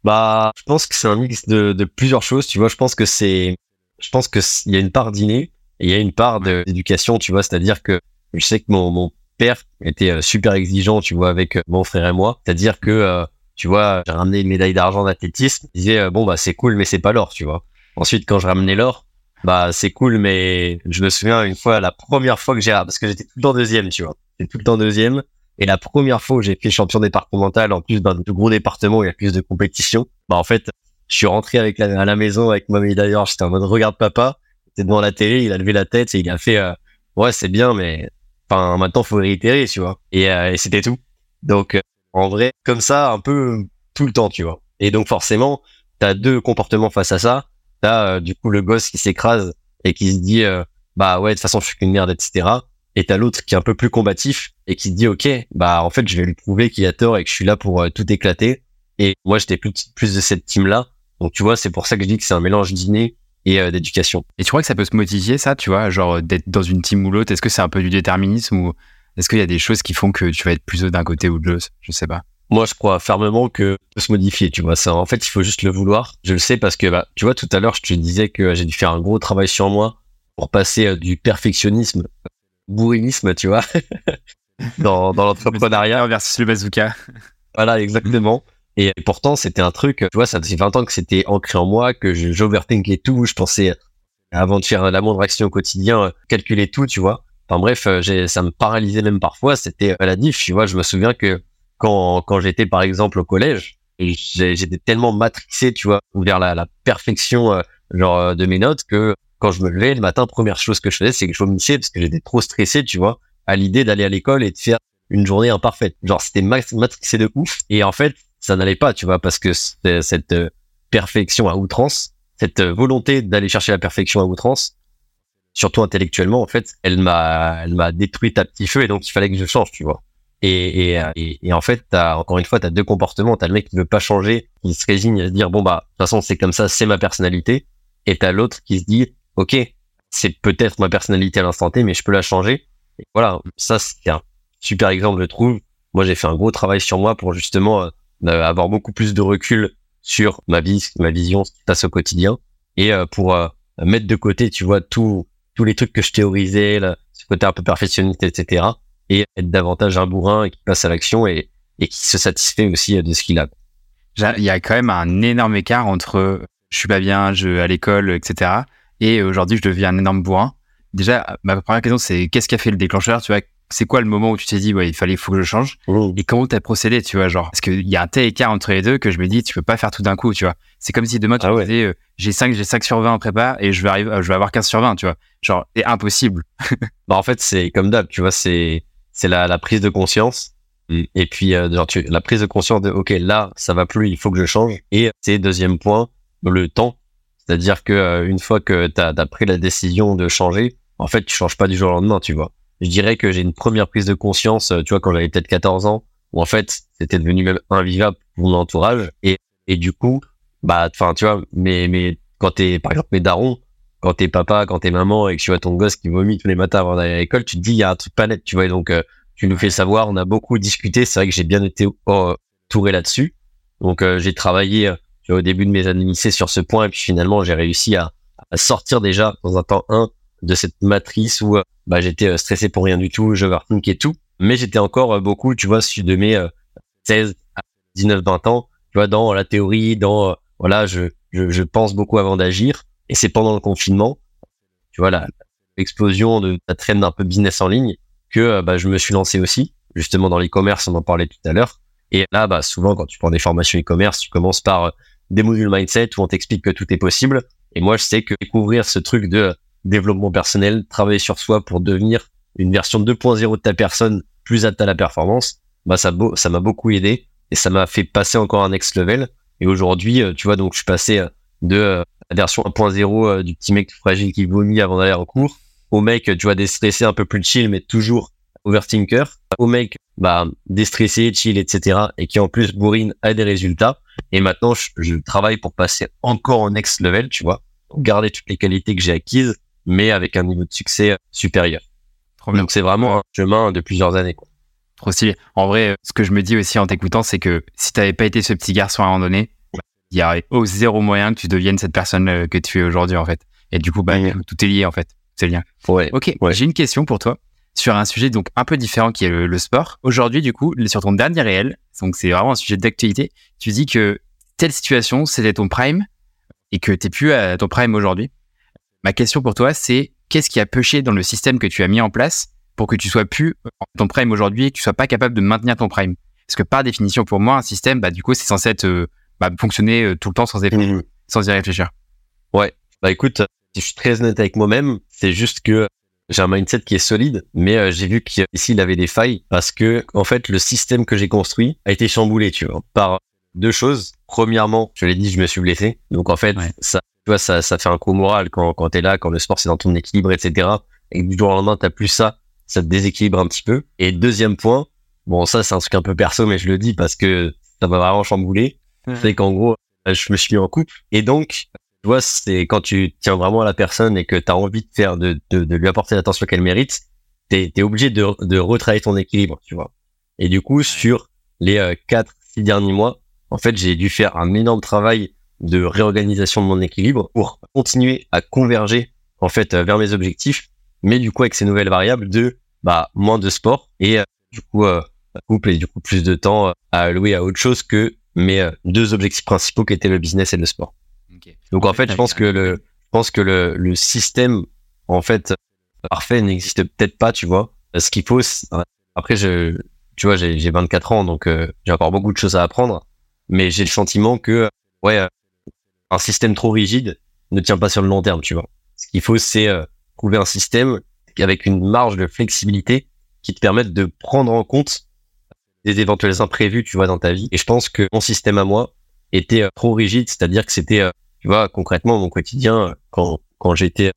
Bah, je pense que c'est un mix de, de plusieurs choses. Tu vois, je pense que c'est je pense que il y a une part d'inné et il y a une part d'éducation, tu vois, c'est-à-dire que je sais que mon, mon père était euh, super exigeant, tu vois, avec euh, mon frère et moi, c'est-à-dire que euh, tu vois, j'ai ramené une médaille d'argent d'athlétisme, il disait bon bah c'est cool mais c'est pas l'or, tu vois. Ensuite quand je ramenais l'or, bah c'est cool mais je me souviens une fois la première fois que j'ai parce que j'étais tout le temps deuxième, tu vois. J'étais tout le temps deuxième et la première fois où j'ai fait champion départemental en plus d'un gros département où il y a plus de compétition, bah en fait je suis rentré avec la, à la maison avec ma médaille d'or. J'étais en mode regarde papa. C'était devant la télé. Il a levé la tête et il a fait euh, ouais c'est bien mais enfin maintenant faut réitérer tu vois. Et, euh, et c'était tout. Donc euh, en vrai comme ça un peu tout le temps tu vois. Et donc forcément t'as deux comportements face à ça. T'as du coup le gosse qui s'écrase et qui se dit bah ouais de toute façon je suis qu'une merde etc. Et t'as l'autre qui est un peu plus combatif et qui se dit ok bah en fait je vais lui prouver qu'il a tort et que je suis là pour tout éclater. Et moi j'étais plus plus de cette team là donc tu vois, c'est pour ça que je dis que c'est un mélange d'inné et euh, d'éducation. Et tu crois que ça peut se motiver ça, tu vois, genre d'être dans une team ou l'autre? Est-ce que c'est un peu du déterminisme ou est-ce qu'il y a des choses qui font que tu vas être plus d'un côté ou de l'autre? Je sais pas. Moi, je crois fermement que peut se modifier, tu vois. Ça, en fait, il faut juste le vouloir. Je le sais parce que, bah, tu vois, tout à l'heure, je te disais que j'ai dû faire un gros travail sur moi pour passer euh, du perfectionnisme bourrinisme, tu vois, dans, dans l'entrepreneuriat. versus le bazooka. Voilà, exactement. Et pourtant, c'était un truc, tu vois, ça faisait 20 ans que c'était ancré en moi, que j'overthinkais tout, je pensais, avant de faire la moindre action au quotidien, calculer tout, tu vois. Enfin bref, euh, ça me paralysait même parfois, c'était maladif, tu vois. Je me souviens que quand, quand j'étais par exemple au collège, j'étais tellement matrixé, tu vois, vers la, la perfection euh, genre euh, de mes notes que quand je me levais le matin, première chose que je faisais, c'est que je vomissais parce que j'étais trop stressé, tu vois, à l'idée d'aller à l'école et de faire une journée imparfaite. Genre, c'était matrixé de ouf. Et en fait, ça n'allait pas, tu vois, parce que cette euh, perfection à outrance, cette euh, volonté d'aller chercher la perfection à outrance, surtout intellectuellement, en fait, elle m'a, elle m'a détruit à petit feu et donc il fallait que je change, tu vois. Et, et, euh, et, en fait, as, encore une fois, tu as deux comportements. Tu as le mec qui veut pas changer, qui se résigne à se dire, bon, bah, de toute façon, c'est comme ça, c'est ma personnalité. Et tu as l'autre qui se dit, OK, c'est peut-être ma personnalité à l'instant T, mais je peux la changer. Et voilà, ça, c'est un super exemple, je trouve. Moi, j'ai fait un gros travail sur moi pour justement avoir beaucoup plus de recul sur ma vie, ma vision, ce qui passe au quotidien, et euh, pour euh, mettre de côté, tu vois, tous tous les trucs que je théorisais, là, ce côté un peu perfectionniste, etc., et être davantage un bourrin qui passe à l'action et, et qui se satisfait aussi de ce qu'il a. Il y a quand même un énorme écart entre je suis pas bien, je à l'école, etc., et aujourd'hui je deviens un énorme bourrin. Déjà, ma première question c'est qu'est-ce qui a fait le déclencheur, tu vois, c'est quoi le moment où tu t'es dit ouais il fallait faut que je change oh. et comment t'as procédé tu vois genre parce qu'il y a un tel écart entre les deux que je me dis tu peux pas faire tout d'un coup tu vois. C'est comme si demain tu ah disais euh, j'ai 5 j'ai 5 sur 20 en prépa et je vais arriver je vais avoir 15 sur 20 tu vois. Genre c'est impossible. Bah en fait c'est comme d'hab tu vois c'est c'est la, la prise de conscience mm. et puis euh, genre tu, la prise de conscience de ok là ça va plus il faut que je change et c'est deuxième point le temps. C'est-à-dire que euh, une fois que tu as, pris la décision de changer en fait tu changes pas du jour au lendemain tu vois je dirais que j'ai une première prise de conscience, euh, tu vois, quand j'avais peut-être 14 ans, où en fait, c'était devenu même invivable pour mon entourage. Et, et du coup, bah, enfin, tu vois, mais, mais quand t'es, par exemple, mes darons, quand t'es papa, quand t'es maman et que tu vois ton gosse qui vomit tous les matins avant d'aller à l'école, tu te dis il y a un truc pas net, tu vois. Et donc euh, tu nous fais savoir, on a beaucoup discuté. C'est vrai que j'ai bien été entouré là-dessus. Donc euh, j'ai travaillé euh, au début de mes années lycée sur ce point et puis finalement j'ai réussi à, à, sortir déjà dans un temps 1 de cette matrice où bah, j'étais stressé pour rien du tout, je overthink et tout. Mais j'étais encore beaucoup, tu vois, de mes 16 à 19, 20 ans, tu vois, dans la théorie, dans voilà, je, je, je pense beaucoup avant d'agir. Et c'est pendant le confinement, tu vois, l'explosion de la traîne d'un peu business en ligne, que euh, bah, je me suis lancé aussi, justement dans l'e-commerce, on en parlait tout à l'heure. Et là, bah, souvent, quand tu prends des formations e-commerce, tu commences par euh, des modules mindset où on t'explique que tout est possible. Et moi, je sais que découvrir ce truc de euh, développement personnel, travailler sur soi pour devenir une version 2.0 de ta personne plus apte à la performance, bah, ça, ça m'a beaucoup aidé et ça m'a fait passer encore un next level. Et aujourd'hui, tu vois, donc je suis passé de la version 1.0 euh, du petit mec fragile qui vomit avant d'aller en cours, au mec, tu vois, déstressé, un peu plus chill, mais toujours overthinker, au mec, bah, déstressé, chill, etc., et qui en plus bourrine a des résultats. Et maintenant, je, travaille pour passer encore au next level, tu vois, garder toutes les qualités que j'ai acquises, mais avec un niveau de succès euh, supérieur. Donc c'est vraiment un chemin de plusieurs années. Quoi. Trop stylé. En vrai, ce que je me dis aussi en t'écoutant, c'est que si t'avais pas été ce petit garçon à un moment donné, il y a au zéro moyen que tu deviennes cette personne euh, que tu es aujourd'hui en fait. Et du coup, bah, tout est lié en fait, c'est lien. Ouais. Ok, j'ai une question pour toi sur un sujet donc un peu différent qui est le, sport. Aujourd'hui, du coup, sur ton dernier réel, donc c'est vraiment un sujet d'actualité. Tu dis que telle situation, c'était ton prime et que t'es plus à ton prime aujourd'hui. Ma question pour toi, c'est qu'est-ce qui a pêché dans le système que tu as mis en place pour que tu sois plus ton prime aujourd'hui et que tu sois pas capable de maintenir ton prime? Parce que par définition, pour moi, un système, bah, du coup, c'est censé être euh, bah, fonctionner euh, tout le temps sans, mmh. sans y réfléchir. Ouais, bah écoute, si je suis très honnête avec moi-même, c'est juste que j'ai un mindset qui est solide, mais euh, j'ai vu qu'ici il avait des failles parce que en fait le système que j'ai construit a été chamboulé, tu vois, par deux choses. Premièrement, je l'ai dit, je me suis blessé, donc en fait ça, tu vois, ça, ça fait un coup moral quand quand t'es là, quand le sport c'est dans ton équilibre, etc. Et du jour au lendemain t'as plus ça, ça te déséquilibre un petit peu. Et deuxième point, bon ça c'est un truc un peu perso, mais je le dis parce que ça va vraiment chambouler c'est qu'en gros, je me suis mis en couple. Et donc, tu vois, c'est quand tu tiens vraiment à la personne et que tu as envie de faire, de, de, de lui apporter l'attention qu'elle mérite, t'es es obligé de, de retravailler ton équilibre, tu vois. Et du coup, sur les euh, quatre, six derniers mois, en fait, j'ai dû faire un énorme travail de réorganisation de mon équilibre pour continuer à converger, en fait, vers mes objectifs, mais du coup, avec ces nouvelles variables de, bah, moins de sport et, euh, du coup, euh, couple et du coup, plus de temps à allouer à autre chose que euh, deux objectifs principaux qui étaient le business et le sport. Donc en fait, je pense que le, je pense que le, le système en fait parfait n'existe peut-être pas, tu vois. Ce qu'il faut, après, je, tu vois, j'ai 24 ans, donc euh, j'ai encore beaucoup de choses à apprendre, mais j'ai le sentiment que ouais, un système trop rigide ne tient pas sur le long terme, tu vois. Ce qu'il faut, c'est euh, trouver un système avec une marge de flexibilité qui te permette de prendre en compte des éventuels imprévus, tu vois, dans ta vie. Et je pense que mon système à moi était euh, trop rigide, c'est-à-dire que c'était, euh, tu vois, concrètement, mon quotidien, euh, quand, quand j'étais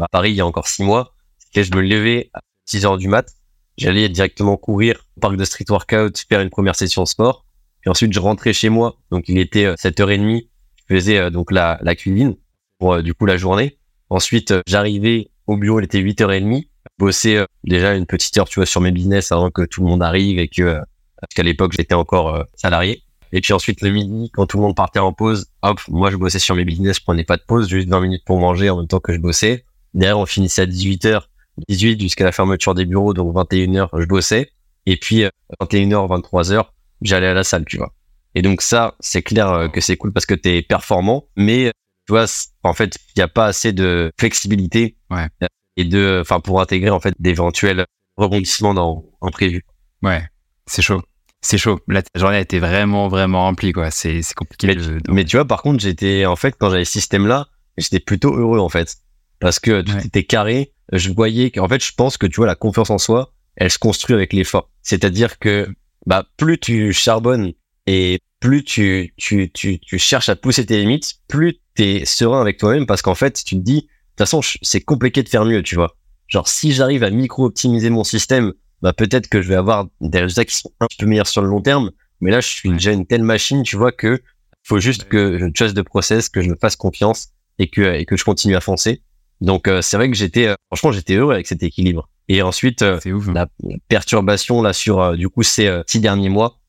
à Paris il y a encore six mois, c'était je me levais à 6 heures du mat, j'allais directement courir au parc de street workout, faire une première session sport, puis ensuite je rentrais chez moi, donc il était 7h30, je faisais donc la, cuisine pour du coup la journée. Ensuite, j'arrivais au bureau, il était 8h30, bosser déjà une petite heure, tu vois, sur mes business avant que tout le monde arrive et que parce qu'à l'époque j'étais encore euh, salarié. Et puis ensuite le midi, quand tout le monde partait en pause, hop, moi je bossais sur mes business, je prenais pas de pause, juste 20 minutes pour manger en même temps que je bossais. Derrière, on finissait à 18h, 18 jusqu'à la fermeture des bureaux, donc 21h, je bossais. Et puis 21h, 23h, j'allais à la salle, tu vois. Et donc ça, c'est clair euh, que c'est cool parce que t'es performant, mais tu vois, en fait, il n'y a pas assez de flexibilité ouais. et de, enfin, pour intégrer en fait d'éventuels rebondissements dans en prévu. Ouais, c'est chaud c'est chaud. La journée a été vraiment, vraiment remplie, quoi. C'est, compliqué. Mais, mais, tu vois, par contre, j'étais, en fait, quand j'avais ce système-là, j'étais plutôt heureux, en fait. Parce que tout était carré. Je voyais qu'en fait, je pense que, tu vois, la confiance en soi, elle se construit avec l'effort. C'est-à-dire que, bah, plus tu charbonnes et plus tu, tu, tu, tu cherches à pousser tes limites, plus t'es serein avec toi-même parce qu'en fait, tu te dis, de toute façon, c'est compliqué de faire mieux, tu vois. Genre, si j'arrive à micro-optimiser mon système bah peut-être que je vais avoir des résultats qui sont un petit peu meilleurs sur le long terme. Mais là, je suis déjà une telle machine, tu vois, que faut juste que je chasse de process, que je me fasse confiance et que, et que je continue à foncer. Donc euh, c'est vrai que j'étais, euh, franchement, j'étais heureux avec cet équilibre. Et ensuite, euh, ouf. hein. la perturbation là sur euh, du coup ces euh, six derniers mois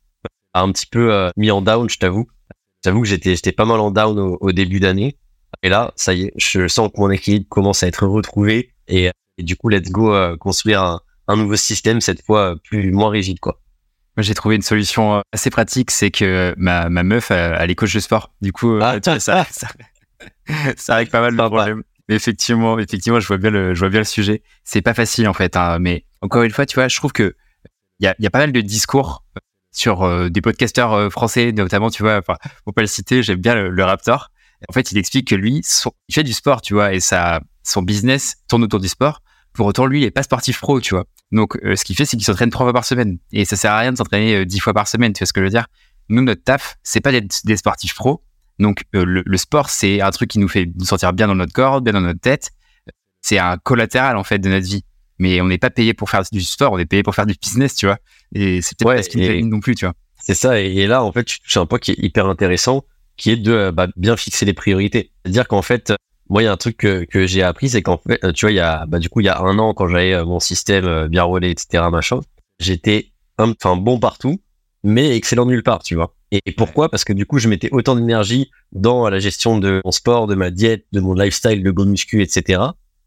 a un petit peu euh, mis en down, je t'avoue. J'avoue que j'étais j'étais pas mal en down au, au début d'année. Et là, ça y est, je sens que mon équilibre commence à être retrouvé. Et, et du coup, let's go euh, construire un, un nouveau système cette fois euh, plus moins rigide quoi. J'ai trouvé une solution euh, assez pratique, c'est que ma, ma meuf, elle, elle est coach de sport. Du coup, euh, Ah, vois, ça, ça, ça règle pas mal le Sympa. problème. Mais effectivement, effectivement, je vois bien le, je vois bien le sujet. C'est pas facile en fait, hein, mais encore une fois, tu vois, je trouve que il y a, il y a pas mal de discours sur euh, des podcasteurs euh, français, notamment, tu vois, enfin, faut pas le citer, j'aime bien le, Raptor. En fait, il explique que lui, il fait du sport, tu vois, et ça, son business tourne autour du sport. Pour autant, lui, il est pas sportif pro, tu vois. Donc, euh, ce qu'il fait, c'est qu'il s'entraîne trois fois par semaine. Et ça sert à rien de s'entraîner dix fois par semaine, tu vois ce que je veux dire Nous, notre taf, c'est pas d'être des sportifs pros. Donc, le sport, c'est un truc qui nous fait nous sentir bien dans notre corps, bien dans notre tête. C'est un collatéral, en fait, de notre vie. Mais on n'est pas payé pour faire du sport, on est payé pour faire du business, tu vois. Et c'est peut-être Ouais, pas ce qui nous non plus, tu vois. C'est ça, et, et là, en fait, tu touches un point qui est hyper intéressant, qui est de bah, bien fixer les priorités. C'est-à-dire qu'en fait, moi, il y a un truc que, que j'ai appris, c'est qu'en fait, tu vois, il y a, bah, du coup, il y a un an, quand j'avais euh, mon système euh, bien rodé, etc., machin, j'étais enfin bon partout, mais excellent nulle part, tu vois. Et, et pourquoi? Parce que du coup, je mettais autant d'énergie dans la gestion de mon sport, de ma diète, de mon lifestyle, de go muscu, etc.,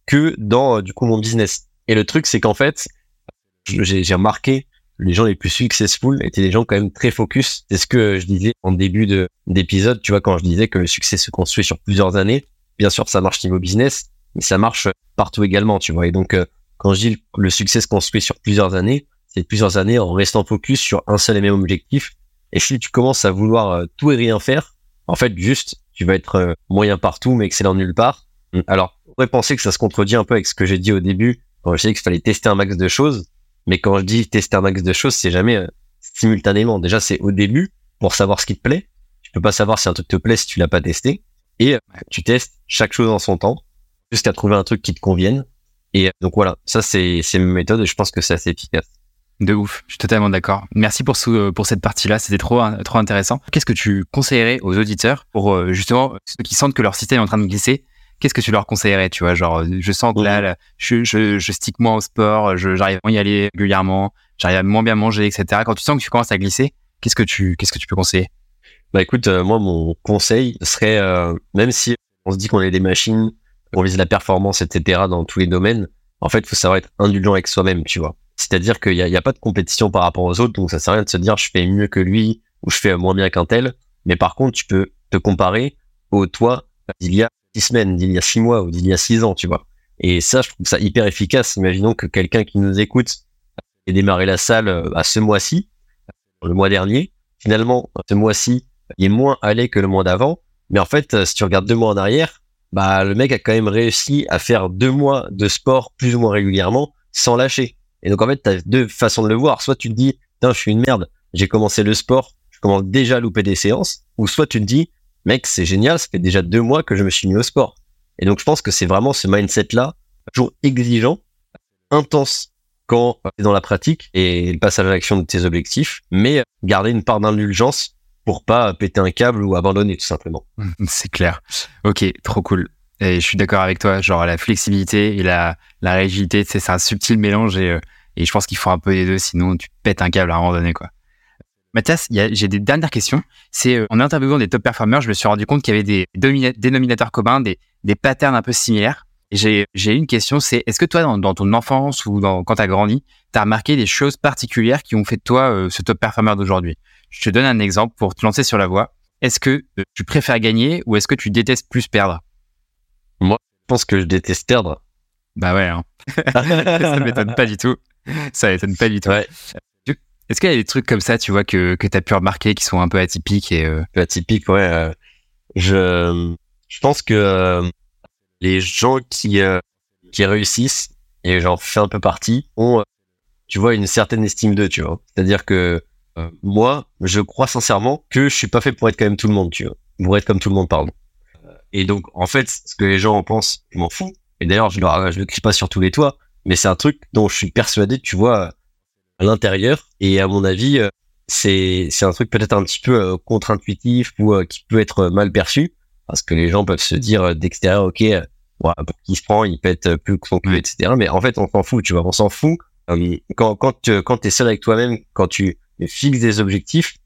que dans, euh, du coup, mon business. Et le truc, c'est qu'en fait, j'ai remarqué les gens les plus successful étaient des gens quand même très focus. C'est ce que je disais en début de d'épisode, tu vois, quand je disais que le succès se construit sur plusieurs années. Bien sûr, ça marche niveau business, mais ça marche partout également, tu vois. Et donc, euh, quand je dis le succès se construit sur plusieurs années, c'est plusieurs années en restant focus sur un seul et même objectif. Et si tu commences à vouloir euh, tout et rien faire, en fait, juste, tu vas être euh, moyen partout, mais excellent nulle part. Alors, on pourrait penser que ça se contredit un peu avec ce que j'ai dit au début, quand j'ai dit qu'il fallait tester un max de choses. Mais quand je dis tester un max de choses, c'est jamais euh, simultanément. Déjà, c'est au début pour savoir ce qui te plaît. Tu peux pas savoir si un truc te plaît si tu l'as pas testé. Et euh, tu testes chaque chose en son temps jusqu'à trouver un truc qui te convienne. Et euh, donc voilà, ça c'est c'est ma méthode et je pense que c'est assez efficace. De ouf, je suis totalement d'accord. Merci pour, ce, pour cette partie-là, c'était trop, trop intéressant. Qu'est-ce que tu conseillerais aux auditeurs pour justement ceux qui sentent que leur système est en train de glisser Qu'est-ce que tu leur conseillerais Tu vois, genre, je sens que là, là, je, je, je stick moins au sport, je- j'arrive à y aller régulièrement, j'arrive à moins bien manger, etc. Quand tu sens que tu commences à glisser, qu'est-ce que tu, qu'est-ce que tu peux conseiller? Bah écoute, euh, moi mon conseil serait, euh, même si on se dit qu'on est des machines, qu'on vise la performance, etc. dans tous les domaines, en fait, il faut savoir être indulgent avec soi-même, tu vois. C'est-à-dire qu'il n'y a, il y a pas de compétition par rapport aux autres, donc ça sert à rien de se dire je fais mieux que lui ou je fais moins bien qu'un tel. Mais par contre, tu peux te comparer au toi d'il y a six semaines, d'il y a six mois ou d'il y a six ans, tu vois. Et ça, je trouve ça hyper efficace. Imaginons que quelqu'un qui nous écoute ait démarré la salle euh, à ce mois-ci, le mois dernier. Finalement, ce mois-ci, il est moins allé que le mois d'avant. Mais en fait, euh, si tu regardes deux mois en arrière, bah, le mec a quand même réussi à faire deux mois de sport plus ou moins régulièrement sans lâcher. Et donc, en fait, tu as deux façons de le voir. Soit tu te dis, je suis une merde, j'ai commencé le sport, je commence déjà à louper des séances. Ou soit tu te dis, mec, c'est génial, ça fait déjà deux mois que je me suis mis au sport. Et donc, je pense que c'est vraiment ce mindset-là, toujours exigeant, intense quand tu dans la pratique et le passage à l'action de tes objectifs, mais garder une part d'indulgence pour pas péter un câble ou abandonner tout simplement. C'est clair. Ok, trop cool. Et je suis d'accord avec toi, genre la flexibilité et la, la rigidité, c'est un subtil mélange et, euh, et je pense qu'il faut un peu les deux, sinon tu pètes un câble à un moment donné, quoi. Mathias, j'ai des dernières questions. C'est euh, en interviewant des top performers, je me suis rendu compte qu'il y avait des dénominateurs communs, des, des patterns un peu similaires. J'ai j'ai une question, c'est est-ce que toi, dans, dans ton enfance ou dans, quand tu as grandi, tu as remarqué des choses particulières qui ont fait de toi euh, ce top performer d'aujourd'hui? Je te donne un exemple pour te lancer sur la voie. Est-ce que euh, tu préfères gagner ou est-ce que tu détestes plus perdre? Je pense que je déteste perdre. Bah ouais, hein. ça m'étonne pas du tout. Ça m'étonne pas du tout. Ouais. Est-ce qu'il y a des trucs comme ça, tu vois, que, que tu as pu remarquer qui sont un peu atypiques et euh, peu atypique, ouais. euh, je, je pense que euh, les gens qui, euh, qui réussissent, et j'en fais un peu partie, ont, euh, tu vois, une certaine estime d'eux, tu vois. C'est-à-dire que euh, moi, je crois sincèrement que je suis pas fait pour être quand même tout le monde, tu vois. Pour être comme tout le monde, pardon. Et donc, en fait, ce que les gens en pensent, je m'en fous. Et d'ailleurs, je, leur, je le crie pas sur tous les toits, mais c'est un truc dont je suis persuadé, tu vois, à l'intérieur. Et à mon avis, euh, c'est c'est un truc peut-être un petit peu euh, contre-intuitif ou euh, qui peut être mal perçu parce que les gens peuvent se dire d'extérieur ok voilà, pour qui se prend, il pète plus que son cul, etc. Mais en fait, on s'en fout, tu vois, on s'en fout. Quand quand tu quand t'es seul avec toi-même, quand tu fixes des objectifs,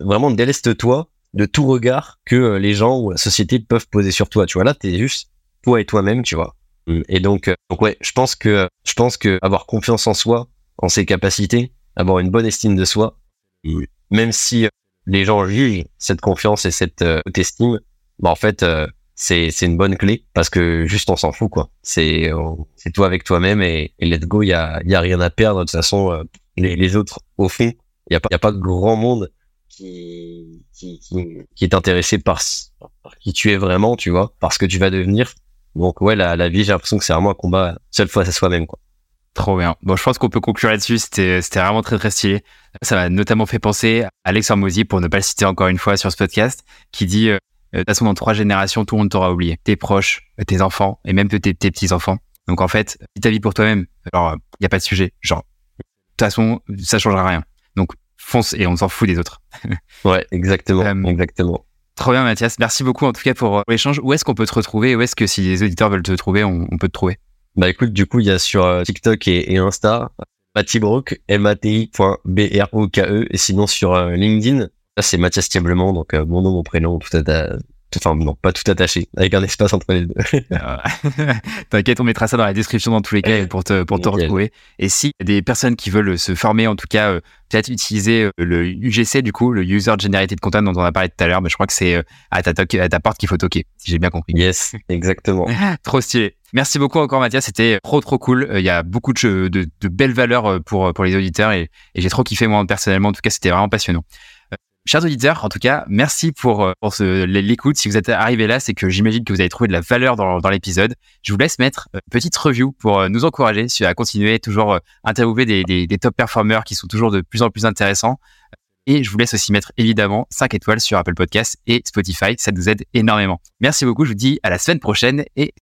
vraiment déleste-toi de tout regard que les gens ou la société peuvent poser sur toi. Tu vois, là, t'es juste toi et toi-même, tu vois. Et donc, donc ouais, je pense que je pense que avoir confiance en soi, en ses capacités, avoir une bonne estime de soi, même si les gens jugent cette confiance et cette estime, bah en fait, c'est c'est une bonne clé parce que juste on s'en fout quoi. C'est c'est toi avec toi-même et, et, let's go. Il y a il y a rien à perdre de toute façon. Euh, les, les autres au fond, il y a pas il y a pas de grand monde qui qui qui, est intéressé par, par qui tu es vraiment, tu vois, parce que tu vas devenir. Donc ouais, la la vie, j'ai l'impression que c'est vraiment un combat seule fois à soi-même quoi. Trop bien. Bon, je pense qu'on peut conclure là-dessus. C'était, c'était vraiment très, très stylé. Ça m'a notamment fait penser à Alex Hormozy, pour ne pas le citer encore une fois sur ce podcast, qui dit, euh, de toute façon, dans trois générations, tout le monde t'aura oublié. Tes proches, tes enfants et même tes, tes petits-enfants. Donc en fait, ta vie pour toi-même. Alors, il n'y a pas de sujet. Genre, de toute façon, ça changera rien. Donc fonce et on s'en fout des autres. ouais, exactement. Euh, exactement. Trop bien, Mathias. Merci beaucoup en tout cas pour l'échange. Où est-ce qu'on peut te retrouver? Où est-ce que si les auditeurs veulent te trouver, on, peut te trouver? Bah écoute, du coup, il y a sur euh, TikTok et, et Insta, Matibroke, M-A-T-I.B-R-O-K-E, et sinon sur euh, LinkedIn, Là, c'est Mathias Tieblement, donc euh, mon nom, mon prénom, tout à enfin non, pas tout attaché, avec un espace entre les deux. Ah T'inquiète, on mettra ça dans la description dans tous les cas pour te pour te retrouver. Et si des personnes qui veulent se former, en tout cas, euh, peut-être utiliser euh, le UGC du coup, le User Generated Content dont on a parlé tout à l'heure, mais je crois que c'est à ta à ta porte qu'il faut toquer, si j'ai bien compris. Yes, exactement. trop stylé. Merci beaucoup encore Mathias, c'était trop trop cool. Il y a beaucoup de, de, de belles valeurs pour pour les auditeurs et, et j'ai trop kiffé moi personnellement. En tout cas, c'était vraiment passionnant. Chers auditeurs, en tout cas, merci pour, euh, pour l'écoute. Si vous êtes arrivé là, c'est que j'imagine que vous avez trouvé de la valeur dans, dans l'épisode. Je vous laisse mettre une petite review pour euh, nous encourager à continuer toujours euh, interviewer des, des, des top performers qui sont toujours de plus en plus intéressants. Et je vous laisse aussi mettre évidemment 5 étoiles sur Apple Podcasts et Spotify. Ça nous aide énormément. Merci beaucoup. Je vous dis à la semaine prochaine et